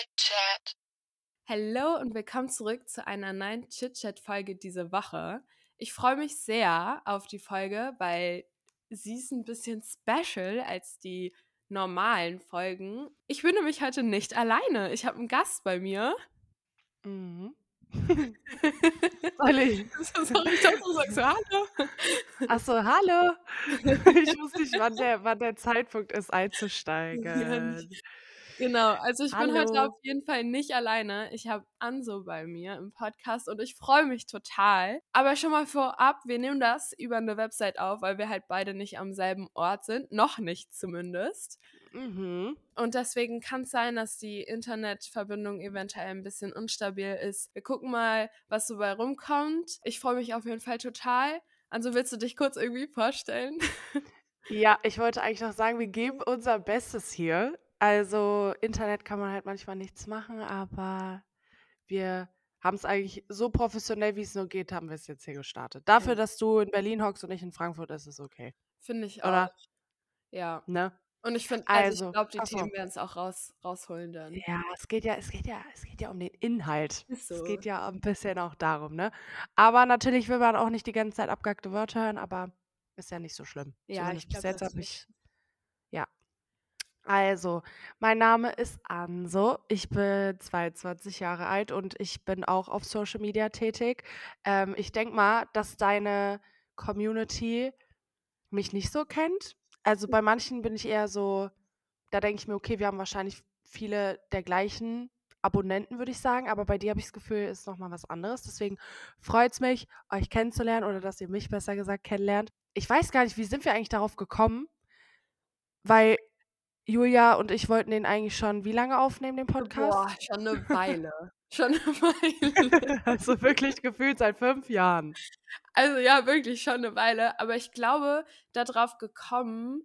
Chit-Chat. Hallo und willkommen zurück zu einer neuen Chit-Chat-Folge diese Woche. Ich freue mich sehr auf die Folge, weil sie ist ein bisschen special als die normalen Folgen. Ich bin nämlich heute nicht alleine. Ich habe einen Gast bei mir. Mhm. Soll ich? Sorry, ich dachte, du sagst so Hallo. Achso, hallo. Ich wusste nicht, wann der, wann der Zeitpunkt ist, einzusteigen. Genau, also ich bin heute Hallo. auf jeden Fall nicht alleine. Ich habe Anso bei mir im Podcast und ich freue mich total. Aber schon mal vorab, wir nehmen das über eine Website auf, weil wir halt beide nicht am selben Ort sind. Noch nicht zumindest. Mhm. Und deswegen kann es sein, dass die Internetverbindung eventuell ein bisschen instabil ist. Wir gucken mal, was so bei rumkommt. Ich freue mich auf jeden Fall total. Also willst du dich kurz irgendwie vorstellen? Ja, ich wollte eigentlich noch sagen, wir geben unser Bestes hier. Also, Internet kann man halt manchmal nichts machen, aber wir haben es eigentlich so professionell, wie es nur geht, haben wir es jetzt hier gestartet. Dafür, dass du in Berlin hockst und ich in Frankfurt, ist es okay. Finde ich Oder? auch. Ja. Ne? Und ich finde, also, Also, ich glaube, die ach so. Themen werden es auch raus, rausholen dann. Ja, es geht ja, es geht ja, es geht ja um den Inhalt. Ist Es so. geht ja ein bisschen auch darum, ne? Aber natürlich will man auch nicht die ganze Zeit abgehackte Wörter hören, aber ist ja nicht so schlimm. Ja, Zumindest ich bis glaube, jetzt das habe ich. Also, mein Name ist Anso. Ich bin 22 Jahre alt und ich bin auch auf Social Media tätig. Ähm, ich denke mal, dass deine Community mich nicht so kennt. Also bei manchen bin ich eher so, da denke ich mir, okay, wir haben wahrscheinlich viele der gleichen Abonnenten, würde ich sagen, aber bei dir habe ich das Gefühl, ist nochmal was anderes. Deswegen freut es mich, euch kennenzulernen oder dass ihr mich besser gesagt kennenlernt. Ich weiß gar nicht, wie sind wir eigentlich darauf gekommen? Weil Julia und ich wollten den eigentlich schon wie lange aufnehmen, den Podcast? Boah, schon eine Weile. schon eine Weile. also wirklich gefühlt seit fünf Jahren. Also ja, wirklich schon eine Weile. Aber ich glaube, darauf gekommen,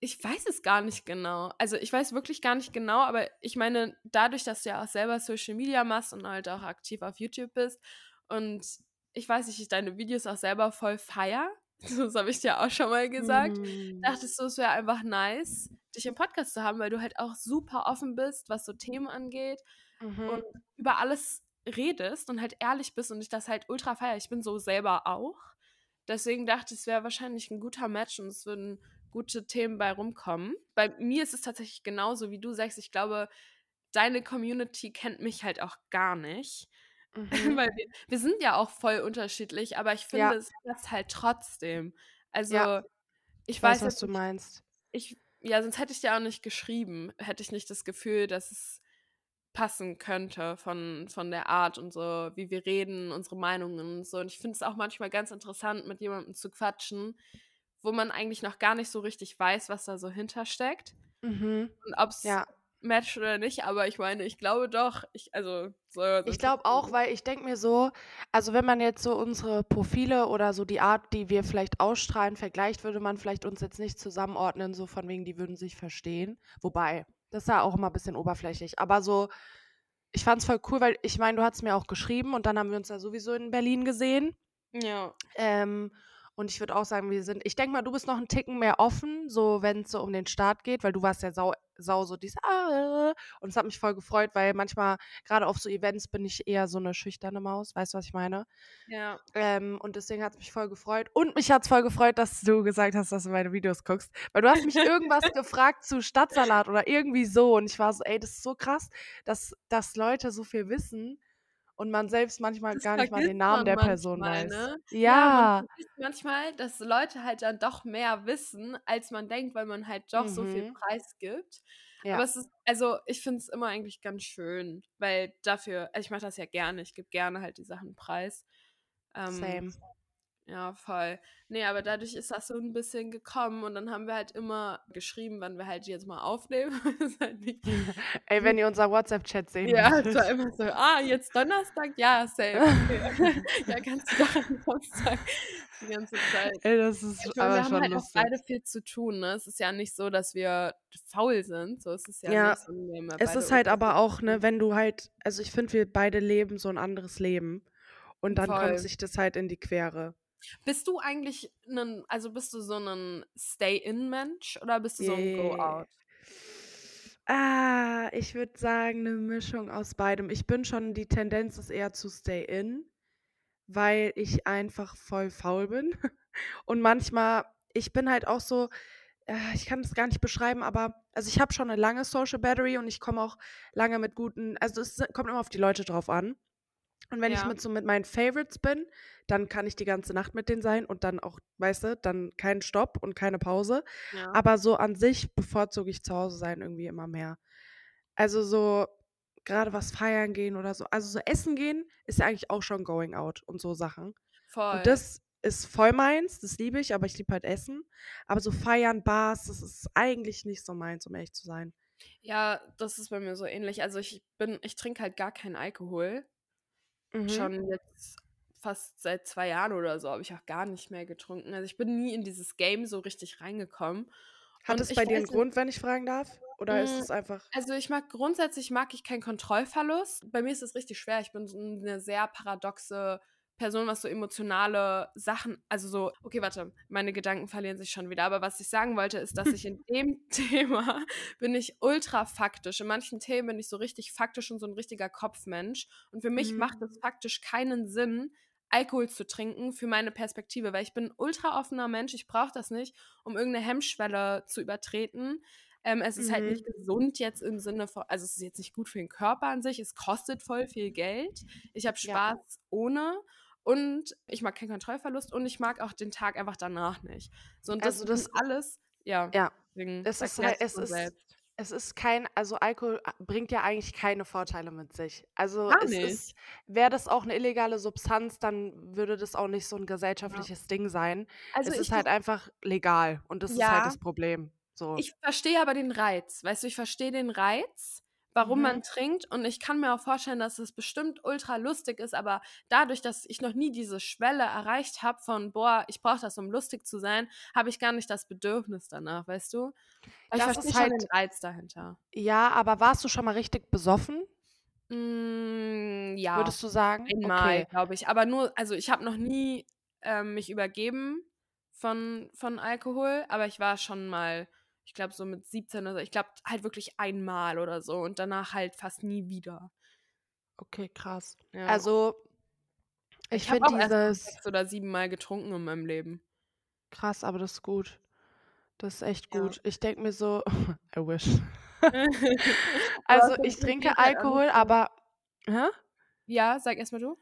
ich weiß es gar nicht genau. Also ich weiß wirklich gar nicht genau, aber ich meine, dadurch, dass du ja auch selber Social Media machst und halt auch aktiv auf YouTube bist und ich weiß nicht, ich deine Videos auch selber voll feier. Das habe ich dir auch schon mal gesagt. Mhm. dachtest du, es wäre einfach nice, dich im Podcast zu haben, weil du halt auch super offen bist, was so Themen angeht Mhm. und über alles redest und halt ehrlich bist und ich das halt ultra feier. Ich bin so selber auch. Deswegen dachte ich, es wäre wahrscheinlich ein guter Match und es würden gute Themen bei rumkommen. Bei mir ist es tatsächlich genauso, wie du sagst. Ich glaube, deine Community kennt mich halt auch gar nicht. Mhm. Weil wir, wir sind ja auch voll unterschiedlich, aber ich finde, Ja. es passt halt trotzdem. Also, Ja. ich Ich weiß, was jetzt du meinst. ich, ja, sonst hätte ich dir auch nicht geschrieben, hätte ich nicht das Gefühl, dass es passen könnte von, von der Art und so, wie wir reden, unsere Meinungen und so. Und ich finde es auch manchmal ganz interessant, mit jemandem zu quatschen, wo man eigentlich noch gar nicht so richtig weiß, was da so hintersteckt Mhm. und ob es Ja. Matcht oder nicht. Aber ich meine, ich glaube doch, ich, also, so, Ich glaube auch, weil ich denke mir so, also wenn man jetzt so unsere Profile oder so die Art, die wir vielleicht ausstrahlen, vergleicht, würde man vielleicht uns jetzt nicht zusammenordnen, so von wegen, die würden sich verstehen. Wobei, das ist ja auch immer ein bisschen oberflächlich. Aber so, ich fand es voll cool, weil ich meine, du hast mir auch geschrieben und dann haben wir uns ja sowieso in Berlin gesehen. Ja. Ähm, und ich würde auch sagen, wir sind, ich denke mal, du bist noch einen Ticken mehr offen, so wenn es so um den Start geht, weil du warst ja sau, sau so dieses ah, und es hat mich voll gefreut, weil manchmal, gerade auf so Events, bin ich eher so eine schüchterne Maus, weißt du, was ich meine? Ja. Ähm, und deswegen hat es mich voll gefreut. Und mich hat es voll gefreut, dass du gesagt hast, dass du meine Videos guckst. Weil du hast mich irgendwas gefragt zu Stadtsalat oder irgendwie so. Und ich war so, ey, das ist so krass, dass, dass Leute so viel wissen und man selbst manchmal Das gar nicht mal den Namen der Person weiß. ne? Ja, Ja. manchmal, dass Leute halt dann doch mehr wissen, als man denkt, weil man halt doch so viel Mhm. Preis gibt. Ja. Aber es ist, also ich finde es immer eigentlich ganz schön, weil dafür, also ich mache das ja gerne, ich gebe gerne halt die Sachen preis. Ähm, Same. Ja, voll. Nee, aber dadurch ist das so ein bisschen gekommen und dann haben wir halt immer geschrieben, wann wir halt jetzt mal aufnehmen. ist halt Ey, wenn ihr unser WhatsApp-Chat sehen ja, es war immer so, ah, jetzt Donnerstag? Ja, safe. Okay. ja, kannst du doch am Samstag die ganze Zeit. Ey, das ist meine, aber wir haben halt auch lustig. beide viel zu tun, ne? Es ist ja nicht so, dass wir faul sind. So ist es ja, Ja, ja Es beide ist halt aber auch, ne, wenn du halt, also ich finde, wir beide leben so ein anderes Leben. Und dann kommt Voll. sich das halt in die Quere. Bist du eigentlich ein, also bist du so ein Stay-in-Mensch oder bist du so ein Yeah. Go-out? Ah, ich würde sagen, eine Mischung aus beidem. Ich bin schon, die Tendenz ist eher zu stay in, weil ich einfach voll faul bin. Und manchmal, ich bin halt auch so, äh, ich kann das gar nicht beschreiben, aber also ich habe schon eine lange Social Battery und ich komme auch lange mit guten, also es kommt immer auf die Leute drauf an. Und wenn ich Ja. mit so mit meinen Favorites bin, dann kann ich die ganze Nacht mit denen sein und dann auch, weißt du, dann keinen Stopp und keine Pause. Ja. Aber so an sich bevorzuge ich zu Hause sein irgendwie immer mehr. Also so gerade was feiern gehen oder so. Also so essen gehen ist ja eigentlich auch schon going out und so Sachen. Voll. Und das ist voll meins, das liebe ich, aber ich liebe halt Essen. Aber so feiern, Bars, das ist eigentlich nicht so meins, um ehrlich zu sein. ja, das ist bei mir so ähnlich. Also ich bin, ich trinke halt gar keinen Alkohol. Mhm. Schon jetzt fast seit zwei Jahren oder so habe ich auch gar nicht mehr getrunken. Also ich bin nie in dieses Game so richtig reingekommen. Hat Und es bei dir einen Grund, wenn ich fragen darf? Oder ist Mm, es einfach. Also ich mag grundsätzlich mag ich keinen Kontrollverlust. Bei mir ist es richtig schwer. Ich bin so eine sehr paradoxe Person, was so emotionale Sachen, also so, okay, warte, meine Gedanken verlieren sich schon wieder. Aber was ich sagen wollte, ist, dass ich in dem Thema bin ich ultra faktisch. In manchen Themen bin ich so richtig faktisch und so ein richtiger Kopfmensch. Und für mich Mhm. macht es faktisch keinen Sinn, Alkohol zu trinken für meine Perspektive, weil ich bin ein ultra offener Mensch. Ich brauche das nicht, um irgendeine Hemmschwelle zu übertreten. Ähm, es ist halt Mhm. nicht gesund jetzt im Sinne von, also es ist jetzt nicht gut für den Körper an sich, es kostet voll viel Geld. Ich habe Ja. Spaß ohne und ich mag keinen Kontrollverlust und ich mag auch den Tag einfach danach nicht. So und das, Also das- alles, ja. Ja, deswegen es ist halt, es ist, es ist kein, also Alkohol a- bringt ja eigentlich keine Vorteile mit sich. Also Gar es nicht. ist, wäre das auch eine illegale Substanz, dann würde das auch nicht so ein gesellschaftliches Ding sein. Also es ist halt einfach legal und das ist Ja. halt das Problem. So. ich verstehe aber den Reiz. Weißt du, ich verstehe den Reiz, warum Mhm. man trinkt und ich kann mir auch vorstellen, dass es bestimmt ultra lustig ist, aber dadurch, dass ich noch nie diese Schwelle erreicht habe von, boah, ich brauche das, um lustig zu sein, habe ich gar nicht das Bedürfnis danach, weißt du? Aber ich Das verstehe halt- den Reiz dahinter. ja, aber warst du schon mal richtig besoffen, Mm, ja, würdest du sagen? einmal, Okay. glaube ich. Aber nur, also ich habe noch nie ähm, mich übergeben von, von Alkohol, aber ich war schon mal, ich glaube so mit 17 oder so, ich glaube halt wirklich einmal oder so und danach halt fast nie wieder. Okay, krass. Ja. Also, ich, ich habe auch dieses sechs oder sieben Mal getrunken in meinem Leben. krass, aber das ist gut. Das ist echt Ja. gut. Ich denke mir so, I wish. Also, ich trinke Alkohol, aber. Hä? Ja, sag erstmal du.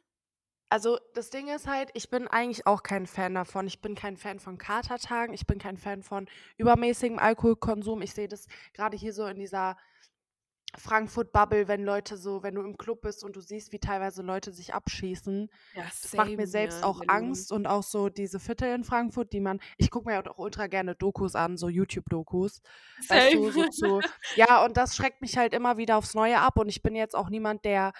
Also, das Ding ist halt, ich bin eigentlich auch kein Fan davon. Ich bin kein Fan von Katertagen. Ich bin kein Fan von übermäßigem Alkoholkonsum. Ich sehe das gerade hier so in dieser Frankfurt-Bubble, wenn Leute so, wenn du im Club bist und du siehst, wie teilweise Leute sich abschießen. Ja, Das macht mir selbst auch Angst und auch so diese Viertel in Frankfurt, die man, ich gucke mir auch ultra gerne Dokus an, so YouTube-Dokus. Weißt du, so zu, ja, und das schreckt mich halt immer wieder aufs Neue ab und ich bin jetzt auch niemand, der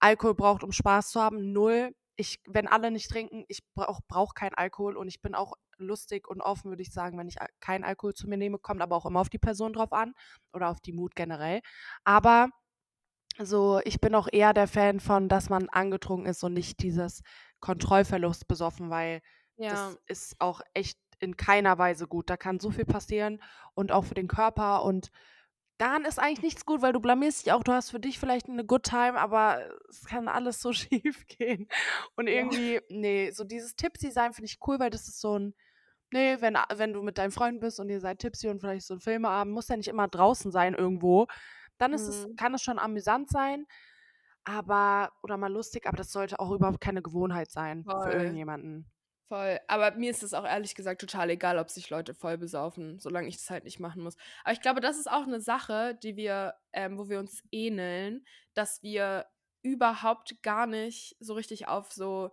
Alkohol braucht, um Spaß zu haben. Null. Ich, wenn alle nicht trinken, ich brauche brauch keinen Alkohol und ich bin auch lustig und offen, würde ich sagen, wenn ich keinen Alkohol zu mir nehme, kommt aber auch immer auf die Person drauf an oder auf die Mut generell. Aber so, ich bin auch eher der Fan von, dass man angetrunken ist und nicht dieses Kontrollverlust besoffen, weil Ja, das ist auch echt in keiner Weise gut. Da kann so viel passieren und auch für den Körper und daran ist eigentlich nichts gut, weil du blamierst dich auch, du hast für dich vielleicht eine Good Time, aber es kann alles so schief gehen. Und irgendwie, nee, so dieses Tipsy sein finde ich cool, weil das ist so ein, nee, wenn, wenn du mit deinen Freunden bist und ihr seid Tipsy und vielleicht so ein Filmeabend, muss ja nicht immer draußen sein irgendwo, dann ist es, Mhm. kann es schon amüsant sein, aber, oder mal lustig, aber das sollte auch überhaupt keine Gewohnheit sein für Voll. irgendjemanden. Voll. Aber mir ist es auch ehrlich gesagt total egal, ob sich Leute voll besaufen, solange ich das halt nicht machen muss. Aber ich glaube, das ist auch eine Sache, die wir, ähm, wo wir uns ähneln, dass wir überhaupt gar nicht so richtig auf so,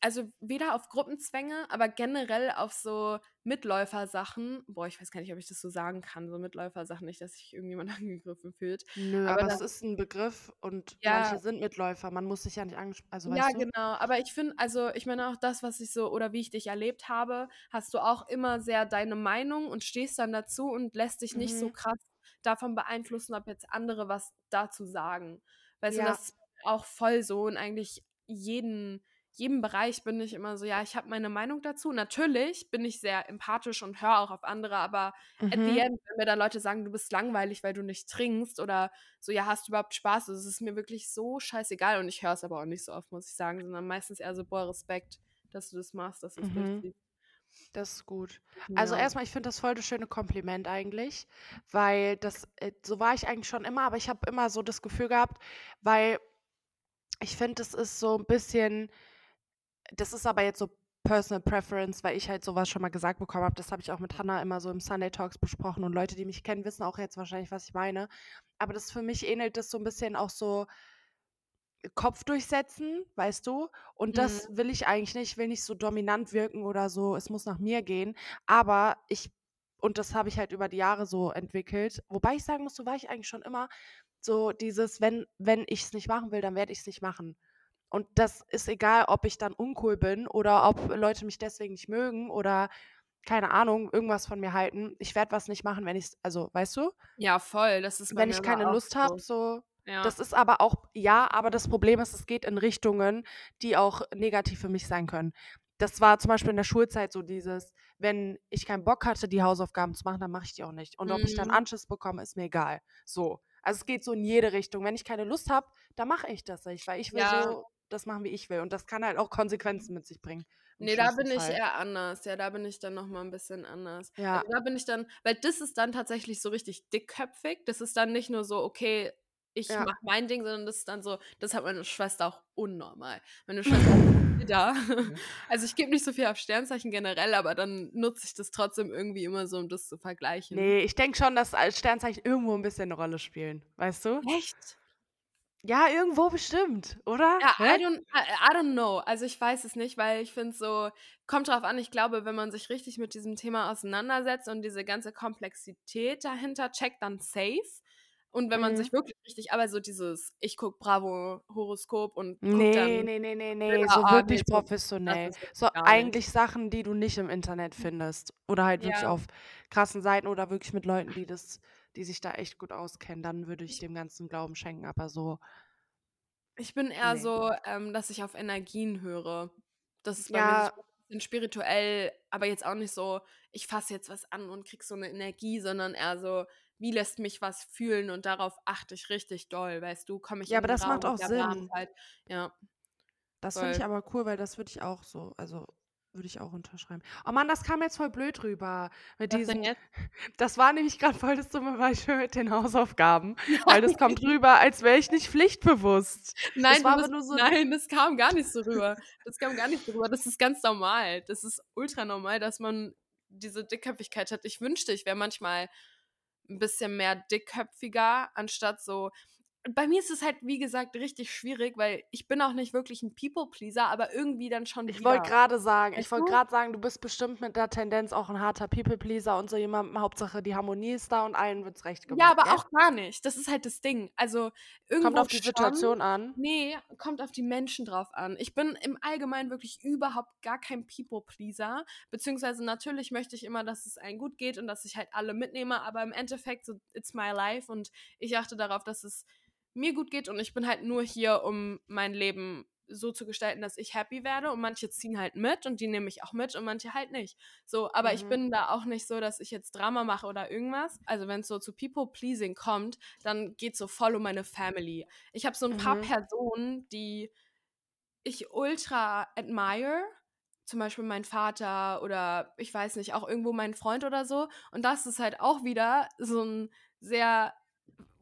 also weder auf Gruppenzwänge, aber generell auf so Mitläufersachen. Boah, ich weiß gar nicht, ob ich das so sagen kann, so Mitläufersachen, nicht, dass sich irgendjemand angegriffen fühlt. Nö, Aber aber, das- ist ein Begriff und Ja. manche sind Mitläufer. Man muss sich ja nicht angesprochen. Also, Ja, du? genau. Aber ich finde, also ich meine auch das, was ich so oder wie ich dich erlebt habe, hast du auch immer sehr deine Meinung und stehst dann dazu und lässt dich nicht so Mhm. krass davon beeinflussen, ob jetzt andere was dazu sagen. Weißt du, Ja. das ist auch voll so und eigentlich jeden, jedem Bereich bin ich immer so, ja, ich habe meine Meinung dazu. Natürlich bin ich sehr empathisch und höre auch auf andere, aber at the Mhm. end, wenn mir dann Leute sagen, du bist langweilig, weil du nicht trinkst oder so, ja, hast du überhaupt Spaß? Das ist mir wirklich so scheißegal und ich höre es aber auch nicht so oft, muss ich sagen, sondern meistens eher so, boah, Respekt, dass du das machst, dass du es Mhm. durchziehst. Das ist gut. Also Ja. erstmal, ich finde das voll das schöne Kompliment eigentlich, weil das, äh, so war ich eigentlich schon immer, aber ich habe immer so das Gefühl gehabt, weil ich finde, das ist so ein bisschen, das ist aber jetzt so Personal Preference, weil ich halt sowas schon mal gesagt bekommen habe. Das habe ich auch mit Hannah immer so im Sunday Talks besprochen und Leute, die mich kennen, wissen auch jetzt wahrscheinlich, was ich meine. Aber das für mich ähnelt das so ein bisschen auch so Kopf durchsetzen, weißt du? Und das Mhm. will ich eigentlich nicht. Ich will nicht so dominant wirken oder so. Es muss nach mir gehen. Aber ich, und das habe ich halt über die Jahre so entwickelt. Wobei ich sagen muss, so war ich eigentlich schon immer so dieses, wenn, wenn ich es nicht machen will, dann werde ich es nicht machen. Und das ist egal, ob ich dann uncool bin oder ob Leute mich deswegen nicht mögen oder keine Ahnung, irgendwas von mir halten. Ich werde was nicht machen, wenn ich es, also, weißt du? Ja, voll, das ist Wenn ich keine Lust so. habe, so. Ja. Das ist aber auch, ja, aber das Problem ist, es geht in Richtungen, die auch negativ für mich sein können. Das war zum Beispiel in der Schulzeit so dieses, wenn ich keinen Bock hatte, die Hausaufgaben zu machen, dann mache ich die auch nicht. Und ob ich dann Mhm. Anschiss bekomme, ist mir egal. So. Also es geht so in jede Richtung. Wenn ich keine Lust habe, dann mache ich das nicht, weil ich will Ja. so das machen, wie ich will. Und das kann halt auch Konsequenzen mit sich bringen. Nee, da bin ich Fall. eher anders. Ja, da bin ich dann noch mal ein bisschen anders. Ja. Also, da bin ich dann weil das ist dann tatsächlich so richtig dickköpfig. Das ist dann nicht nur so, okay, ich Ja. mache mein Ding, sondern das ist dann so das hat meine Schwester auch unnormal. Meine Schwester ist wieder. Also, ich gebe nicht so viel auf Sternzeichen generell, aber dann nutze ich das trotzdem irgendwie immer so, um das zu vergleichen. Nee, ich denke schon, dass als Sternzeichen irgendwo ein bisschen eine Rolle spielen. Weißt du? Echt? Ja, irgendwo bestimmt, oder? Ja, Hä? I don't, I, don't know. Also ich weiß es nicht, weil ich finde so, kommt drauf an, ich glaube, wenn man sich richtig mit diesem Thema auseinandersetzt und diese ganze Komplexität dahinter checkt, dann safe. Und wenn man Mhm. sich wirklich richtig, aber so dieses, ich guck Bravo Horoskop und guck Nee, dann, nee, nee, nee, nee, so ah, wirklich nee, professionell. So gar nicht. eigentlich Sachen, die du nicht im Internet findest. Oder halt wirklich Ja. auf krassen Seiten oder wirklich mit Leuten, die das, die sich da echt gut auskennen. Dann würde ich dem ganzen Glauben schenken. Aber so, Ich bin eher Nee. so, ähm, dass ich auf Energien höre. Das ist bei mir Ja. so ein bisschen spirituell, aber jetzt auch nicht so, ich fasse jetzt was an und krieg so eine Energie, sondern eher so, wie lässt mich was fühlen und darauf achte ich richtig doll, weißt du, komme ich Ja, in aber das Raum macht auch Sinn. Warmheit. Ja, das finde ich aber cool, weil das würde ich auch so, also würde ich auch unterschreiben. Oh Mann, das kam jetzt voll blöd rüber. Mit was denn diesen, jetzt? das war nämlich gerade voll das dumme Beispiel mit den Hausaufgaben. Weil das kommt rüber, als wäre ich nicht pflichtbewusst. Nein, aber bist, so- nein, das kam gar nicht so rüber. Das kam gar nicht so rüber. Das ist ganz normal. Das ist ultra normal, dass man diese Dickköpfigkeit hat. Ich wünschte, ich wäre manchmal ein bisschen mehr dickköpfiger, anstatt so. Bei mir ist es halt, wie gesagt, richtig schwierig, weil ich bin auch nicht wirklich ein People-Pleaser, aber irgendwie dann schon Ich wollte gerade sagen, ich wollte gerade sagen, du bist bestimmt mit der Tendenz auch ein harter People-Pleaser und so jemand. Hauptsache die Harmonie ist da und allen wird's recht gemacht. Ja, aber gell? auch gar nicht. Das ist halt das Ding. Also irgendwo Kommt auf die schon, Situation an. Nee, kommt auf die Menschen drauf an. Ich bin im Allgemeinen wirklich überhaupt gar kein People-Pleaser. Beziehungsweise natürlich möchte ich immer, dass es allen gut geht und dass ich halt alle mitnehme, aber im Endeffekt, so, it's my life und ich achte darauf, dass es mir gut geht und ich bin halt nur hier, um mein Leben so zu gestalten, dass ich happy werde und manche ziehen halt mit und die nehme ich auch mit und manche halt nicht. So, aber ich Mhm. bin da auch nicht so, dass ich jetzt Drama mache oder irgendwas. Also wenn es so zu People-Pleasing kommt, dann geht so voll um meine Family. Ich habe so ein paar Mhm. Personen, die ich ultra admire. Zum Beispiel mein Vater oder ich weiß nicht, auch irgendwo mein Freund oder so. Und das ist halt auch wieder so ein sehr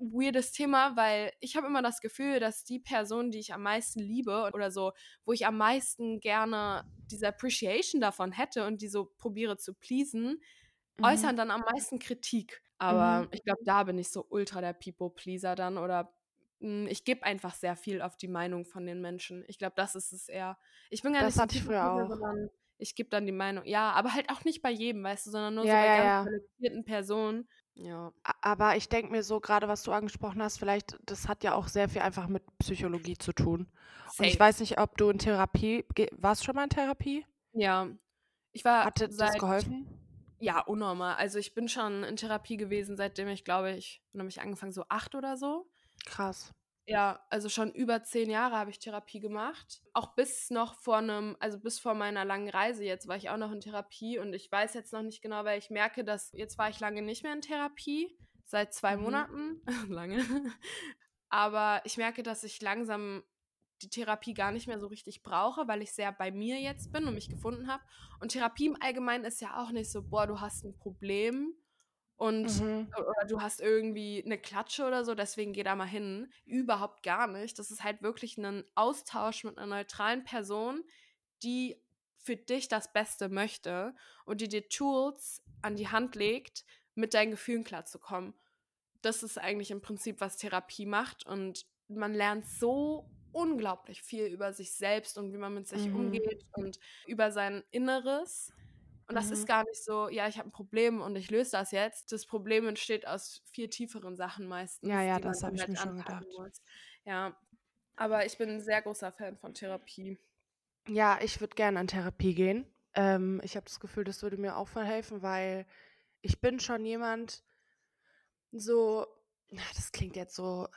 weirdes Thema, weil ich habe immer das Gefühl, dass die Person, die ich am meisten liebe oder so, wo ich am meisten gerne diese Appreciation davon hätte und die so probiere zu pleasen, Mhm. äußern dann am meisten Kritik. Aber ich glaube, da bin ich so ultra der People-Pleaser dann oder mh, ich gebe einfach sehr viel auf die Meinung von den Menschen. Ich glaube, das ist es eher. Ich bin gar Das nicht so hatte ich früher auch. sondern ich gebe dann die Meinung. Ja, aber halt auch nicht bei jedem, weißt du, sondern nur Ja, so bei ja, ganz ja. Personen. Ja. Aber ich denke mir so, gerade was du angesprochen hast, vielleicht, das hat ja auch sehr viel einfach mit Psychologie zu tun. Und ich Safe. weiß nicht, ob du in Therapie, warst du schon mal in Therapie? Ja. Ich war Hatte das seit geholfen? Ja, unnormal. Also ich bin schon in Therapie gewesen, seitdem ich glaube ich, dann habe ich angefangen so acht oder so. Krass. Ja, also schon über zehn Jahre habe ich Therapie gemacht. Auch bis noch vor einem, also bis vor meiner langen Reise jetzt war ich auch noch in Therapie und ich weiß jetzt noch nicht genau, weil ich merke, dass jetzt war ich lange nicht mehr in Therapie, seit zwei mhm. Monaten, lange. Aber ich merke, dass ich langsam die Therapie gar nicht mehr so richtig brauche, weil ich sehr bei mir jetzt bin und mich gefunden habe. Und Therapie im Allgemeinen ist ja auch nicht so, boah, du hast ein Problem und mhm. oder du hast irgendwie eine Klatsche oder so, deswegen geh da mal hin. Überhaupt gar nicht. Das ist halt wirklich ein Austausch mit einer neutralen Person, die für dich das Beste möchte und die dir Tools an die Hand legt, mit deinen Gefühlen klarzukommen. Das ist eigentlich im Prinzip, was Therapie macht und man lernt so unglaublich viel über sich selbst und wie man mit sich mhm. umgeht und über sein Inneres. Und das mhm. ist gar nicht so, ja, ich habe ein Problem und ich löse das jetzt. Das Problem entsteht aus viel tieferen Sachen meistens. Ja, ja, das habe ich halt mir schon gedacht. Muss. Ja, aber ich bin ein sehr großer Fan von Therapie. Ja, ich würde gerne an Therapie gehen. Ähm, ich habe das Gefühl, das würde mir auch verhelfen, weil ich bin schon jemand, so das klingt jetzt so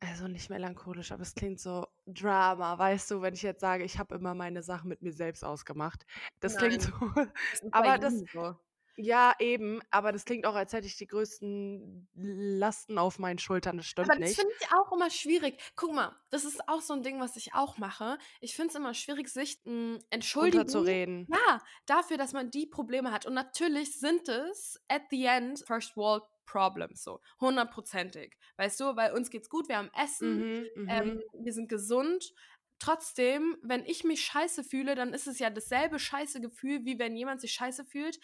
also nicht melancholisch, aber es klingt so Drama, weißt du, wenn ich jetzt sage, ich habe immer meine Sachen mit mir selbst ausgemacht. Das Nein, klingt so, das aber das so. ja, eben, aber das klingt auch, als hätte ich die größten Lasten auf meinen Schultern. Das stimmt aber das finde ich auch immer schwierig. Guck mal, das ist auch so ein Ding, was ich auch mache. Ich finde es immer schwierig, sich hm, entschuldigen zu reden. Ja, dafür, dass man die Probleme hat. Und natürlich sind es at the end First World Problems, so hundertprozentig. Weißt du, weil uns geht's gut, wir haben Essen, mhm, mhm, ähm, wir sind gesund. Trotzdem, wenn ich mich scheiße fühle, dann ist es ja dasselbe scheiße Gefühl, wie wenn jemand sich scheiße fühlt,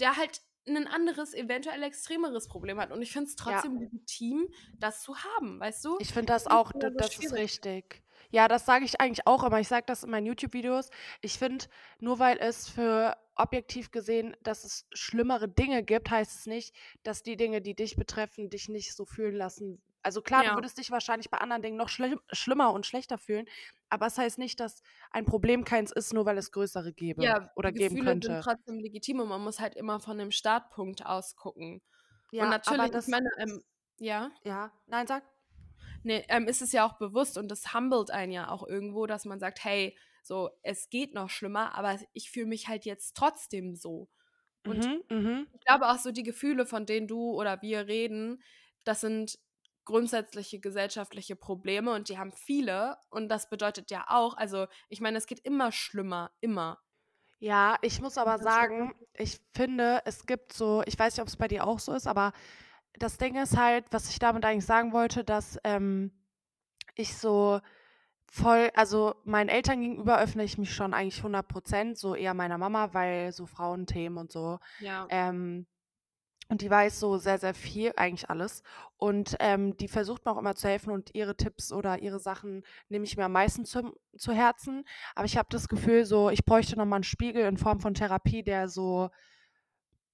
der halt ein anderes, eventuell extremeres Problem hat. Und ich finde es trotzdem ja. legitim, das zu haben, weißt du? Ich finde das auch, das, das ist richtig. Ja, das sage ich eigentlich auch immer. Ich sage das in meinen YouTube-Videos. Ich finde, nur weil es für objektiv gesehen, dass es schlimmere Dinge gibt, heißt es nicht, dass die Dinge, die dich betreffen, dich nicht so fühlen lassen. Also klar, ja. du würdest dich wahrscheinlich bei anderen Dingen noch schli schlimmer und schlechter fühlen, aber es das heißt nicht, dass ein Problem keins ist, nur weil es größere gäbe ja, oder geben Gefühle könnte. Sind trotzdem legitim und man muss halt immer von dem Startpunkt aus gucken. Ja, und natürlich, das, ich meine, ähm, ja. Ja, nein, sag nee, ähm, ist es ja auch bewusst und das humbelt einen ja auch irgendwo, dass man sagt, hey, so, es geht noch schlimmer, aber ich fühle mich halt jetzt trotzdem so. Und mhm, mhm. ich glaube auch so die Gefühle, von denen du oder wir reden, das sind grundsätzliche gesellschaftliche Probleme und die haben viele und das bedeutet ja auch, also ich meine, es geht immer schlimmer, immer. Ja, ich muss aber sagen, ich finde, es gibt so, ich weiß nicht, ob es bei dir auch so ist, aber das Ding ist halt, was ich damit eigentlich sagen wollte, dass ähm, ich so voll, also meinen Eltern gegenüber öffne ich mich schon eigentlich 100 Prozent, so eher meiner Mama, weil so Frauenthemen und so. Ja. Ähm, und die weiß so sehr, sehr viel, eigentlich alles. Und ähm, die versucht mir auch immer zu helfen und ihre Tipps oder ihre Sachen nehme ich mir am meisten zu, zu Herzen. Aber ich habe das Gefühl, so, ich bräuchte nochmal einen Spiegel in Form von Therapie, der so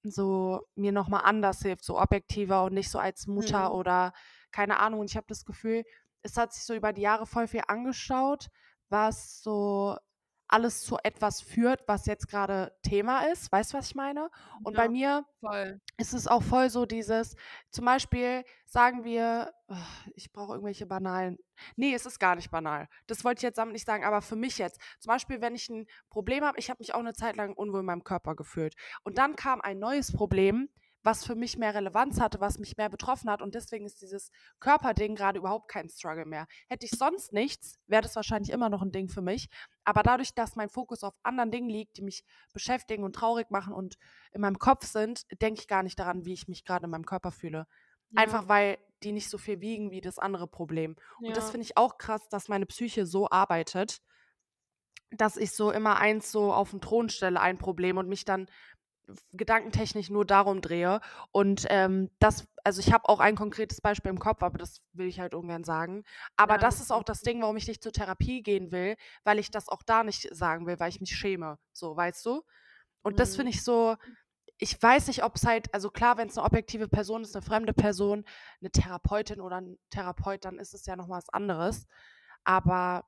so mir nochmal anders hilft, so objektiver und nicht so als Mutter mhm. oder keine Ahnung. Und ich habe das Gefühl, es hat sich so über die Jahre voll viel angeschaut, was so alles zu etwas führt, was jetzt gerade Thema ist. Weißt du, was ich meine? Und ja, bei mir voll. ist es auch voll so dieses, zum Beispiel sagen wir, oh, ich brauche irgendwelche banalen. Nee, es ist gar nicht banal. Das wollte ich jetzt damit nicht sagen, aber für mich jetzt. Zum Beispiel, wenn ich ein Problem habe, ich habe mich auch eine Zeit lang unwohl in meinem Körper gefühlt. Und dann kam ein neues Problem, was für mich mehr Relevanz hatte, was mich mehr betroffen hat. Und deswegen ist dieses Körperding gerade überhaupt kein Struggle mehr. Hätte ich sonst nichts, wäre das wahrscheinlich immer noch ein Ding für mich. Aber dadurch, dass mein Fokus auf anderen Dingen liegt, die mich beschäftigen und traurig machen und in meinem Kopf sind, denke ich gar nicht daran, wie ich mich gerade in meinem Körper fühle. Ja. Einfach weil die nicht so viel wiegen wie das andere Problem. Und ja. das finde ich auch krass, dass meine Psyche so arbeitet, dass ich so immer eins so auf den Thron stelle, ein Problem und mich dann gedankentechnisch nur darum drehe. Und ähm, das, also ich habe auch ein konkretes Beispiel im Kopf, aber das will ich halt ungern sagen. Aber ja, das ist auch das Ding, warum ich nicht zur Therapie gehen will, weil ich das auch da nicht sagen will, weil ich mich schäme. So, weißt du? Und mhm. das finde ich so, ich weiß nicht, ob es halt, also klar, wenn es eine objektive Person ist, eine fremde Person, eine Therapeutin oder ein Therapeut, dann ist es ja noch was anderes. Aber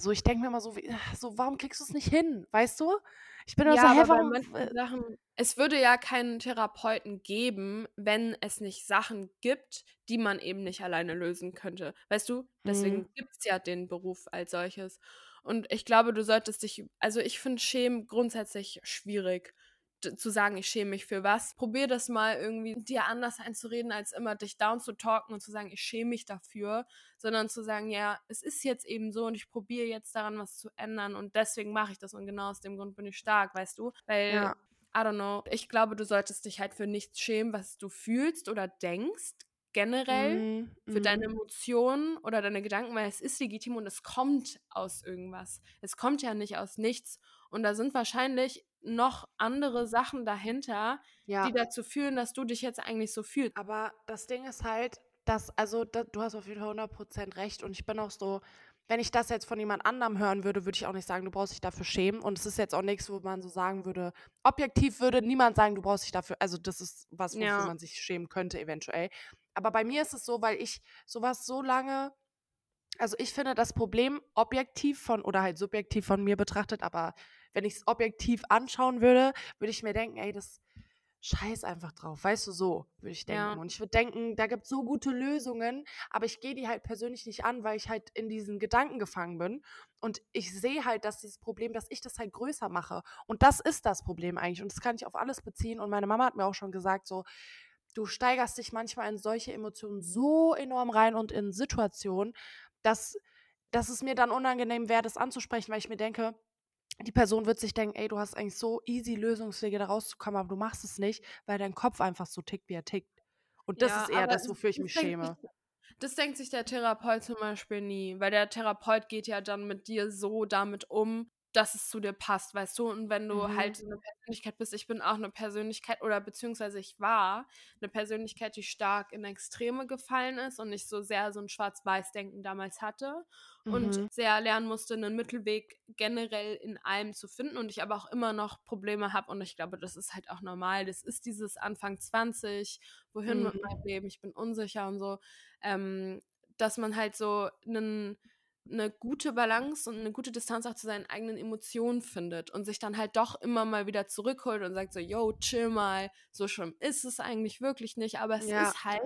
so, ich denke mir immer so, wie, so, warum kriegst du es nicht hin? Weißt du? Ich bin immer Ja, so, bei warum? äh, Sachen es würde ja keinen Therapeuten geben, wenn es nicht Sachen gibt, die man eben nicht alleine lösen könnte. Weißt du? Mhm. Deswegen gibt es ja den Beruf als solches. Und ich glaube, du solltest dich also, ich finde Schämen grundsätzlich schwierig, zu sagen: „Ich schäme mich für was.“ Probier das mal irgendwie, dir anders einzureden, als immer dich down zu talken und zu sagen: „Ich schäme mich dafür“, sondern zu sagen: „Ja, es ist jetzt eben so und ich probiere jetzt daran was zu ändern und deswegen mache ich das und genau aus dem Grund bin ich stark“, weißt du? Weil Ja. I don't know. Ich glaube, du solltest dich halt für nichts schämen, was du fühlst oder denkst, generell, Mhm, für deine mhm. Emotionen oder deine Gedanken, weil es ist legitim und es kommt aus irgendwas. Es kommt ja nicht aus nichts. Und da sind wahrscheinlich noch andere Sachen dahinter, die Ja. dazu führen, dass du dich jetzt eigentlich so fühlst. Aber das Ding ist halt, dass, also da, du hast auf jeden Fall 100% recht und ich bin auch so, wenn ich das jetzt von jemand anderem hören würde, würde ich auch nicht sagen, du brauchst dich dafür schämen und es ist jetzt auch nichts, wo man so sagen würde, objektiv würde niemand sagen, du brauchst dich dafür, also das ist was, wofür Ja. man sich schämen könnte eventuell. Aber bei mir ist es so, weil ich sowas so lange, also ich finde das Problem objektiv von, oder halt subjektiv von mir betrachtet, aber wenn ich es objektiv anschauen würde, würde ich mir denken, ey, das scheiß einfach drauf, weißt du, so würde ich denken. Ja. Und ich würde denken, da gibt es so gute Lösungen, aber ich gehe die halt persönlich nicht an, weil ich halt in diesen Gedanken gefangen bin. Und ich sehe halt, dass dieses Problem, dass ich das halt größer mache. Und das ist das Problem eigentlich. Und das kann ich auf alles beziehen. Und meine Mama hat mir auch schon gesagt, so, du steigerst dich manchmal in solche Emotionen so enorm rein und in Situationen, dass, dass es mir dann unangenehm wäre, das anzusprechen, weil ich mir denke, die Person wird sich denken, ey, du hast eigentlich so easy Lösungswege da rauszukommen, aber du machst es nicht, weil dein Kopf einfach so tickt, wie er tickt. Und das Ja, ist eher das, wofür ich mich schäme. das denkt sich der Therapeut zum Beispiel nie, weil der Therapeut geht ja dann mit dir so damit um, dass es zu dir passt, weißt du? Und wenn du Mhm. halt so 'ne Persönlichkeit bist ich bin auch eine Persönlichkeit oder beziehungsweise ich war eine Persönlichkeit, die stark in Extreme gefallen ist und nicht so sehr so ein Schwarz-Weiß-Denken damals hatte und Mhm. sehr lernen musste, einen Mittelweg generell in allem zu finden und ich aber auch immer noch Probleme habe und ich glaube, das ist halt auch normal. Das ist dieses Anfang 20, wohin mit Mhm. meinem Leben, ich bin unsicher und so, ähm, dass man halt so 'nen 'ne gute Balance und eine gute Distanz auch zu seinen eigenen Emotionen findet und sich dann halt doch immer mal wieder zurückholt und sagt so: „Yo, chill mal, so schlimm ist es eigentlich wirklich nicht“, aber es Ja. ist halt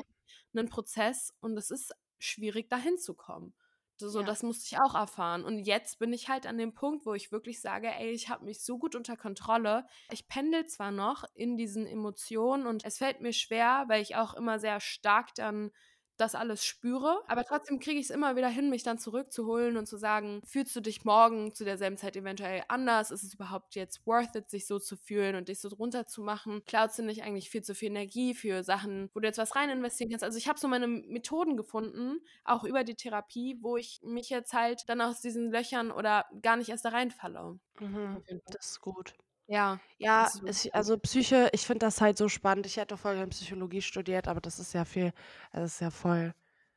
ein Prozess und es ist schwierig, dahin zu kommen. So, Ja. das musste ich auch erfahren. Und jetzt bin ich halt an dem Punkt, wo ich wirklich sage: „Ey, ich habe mich so gut unter Kontrolle.“ Ich pendel zwar noch in diesen Emotionen und es fällt mir schwer, weil ich auch immer sehr stark dann das alles spüre, aber trotzdem kriege ich es immer wieder hin, mich dann zurückzuholen und zu sagen: „Fühlst du dich morgen zu derselben Zeit eventuell anders? Ist es überhaupt jetzt worth it, sich so zu fühlen und dich so runterzumachen? Klaust du nicht eigentlich viel zu viel Energie für Sachen, wo du jetzt was rein investieren kannst?“ Also, ich habe so meine Methoden gefunden, auch über die Therapie, wo ich mich jetzt halt dann aus diesen Löchern oder gar nicht erst da reinfalle. Mhm. Das ist gut. Ja, Ja, das ist es, also Psyche, ich finde das halt so spannend. Ich hätte voll gerne Psychologie studiert, aber das ist ja viel, das ist ja voll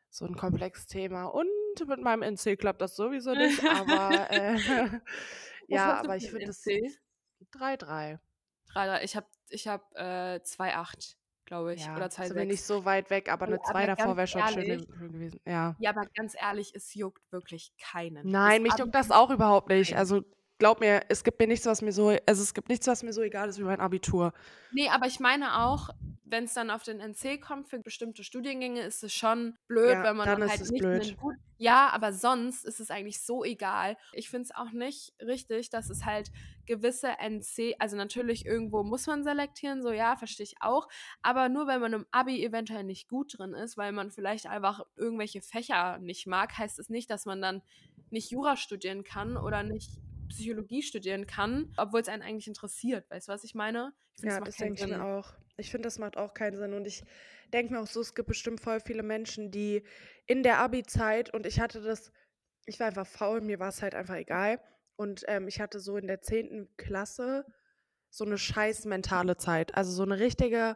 so ein komplexes Thema. Und mit meinem NC klappt das sowieso nicht, aber äh, Was ja, hast du aber für ich ein finde das NC? 3-3. 3, ich habe ich habe, äh, 2,8, glaube ich, Ja, oder sind wir nicht 2,6. so weit weg, aber eine 2 aber davor ganz wäre schon schön, ehrlich schön gewesen. Ja. ja, aber ganz ehrlich, es juckt wirklich keinen. Das Nein, mich Abi juckt das auch überhaupt nicht. keinen. Also glaub mir, es gibt mir nichts, was mir so, also es gibt nichts, was mir so egal ist wie mein Abitur. Ne, aber ich meine auch, wenn es dann auf den NC kommt für bestimmte Studiengänge, ist es schon blöd, Ja, wenn man dann dann ist halt es nicht blöd. gut ja, aber sonst ist es eigentlich so egal. Ich finde es auch nicht richtig, dass es halt gewisse NC also natürlich irgendwo muss man selektieren, so ja, verstehe ich auch, aber nur weil man im Abi eventuell nicht gut drin ist, weil man vielleicht einfach irgendwelche Fächer nicht mag, heißt es nicht, dass man dann nicht Jura studieren kann oder nicht Psychologie studieren kann, obwohl es einen eigentlich interessiert. Weißt du, was ich meine? Ich finde, Ja, das macht das denke ich mir auch. Ich finde, das macht auch keinen Sinn. Und ich denke mir auch so, es gibt bestimmt voll viele Menschen, die in der Abi-Zeit, und ich hatte das, ich war einfach faul, mir war es halt einfach egal. Und ähm, ich hatte so in der 10. Klasse so eine scheiß mentale Zeit. Also so eine richtige,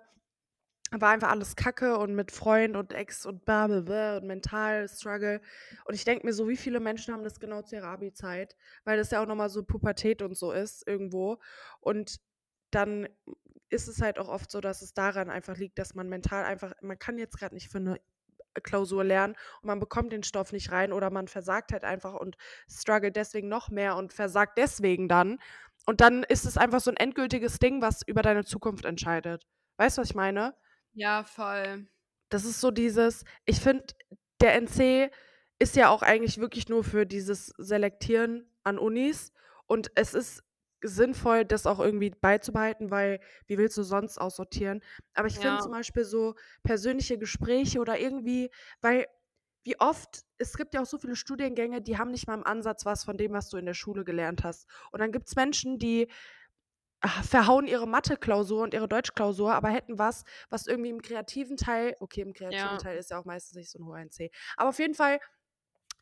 war einfach alles Kacke und mit Freund und Ex und bla bla bla und mental Struggle. Und ich denke mir so, wie viele Menschen haben das genau zu ihrer Abi-Zeit, weil das ja auch nochmal so Pubertät und so ist irgendwo. Und dann ist es halt auch oft so, dass es daran einfach liegt, dass man mental einfach, man kann jetzt gerade nicht für eine Klausur lernen und man bekommt den Stoff nicht rein oder man versagt halt einfach und struggelt deswegen noch mehr und versagt deswegen dann. Und dann ist es einfach so ein endgültiges Ding, was über deine Zukunft entscheidet. Weißt du, was ich meine? Ja, voll. Das ist so dieses, ich finde, der NC ist ja auch eigentlich wirklich nur für dieses Selektieren an Unis und es ist sinnvoll, das auch irgendwie beizubehalten, weil wie willst du sonst aussortieren? Aber ich finde Ja. zum Beispiel so persönliche Gespräche oder irgendwie, weil wie oft, es gibt ja auch so viele Studiengänge, die haben nicht mal im Ansatz was von dem, was du in der Schule gelernt hast. Und dann gibt es Menschen, die verhauen ihre Mathe-Klausur und ihre Deutsch-Klausur, aber hätten was, was irgendwie im kreativen Teil, okay, im kreativen Ja. Teil ist ja auch meistens nicht so ein hoher NC, aber auf jeden Fall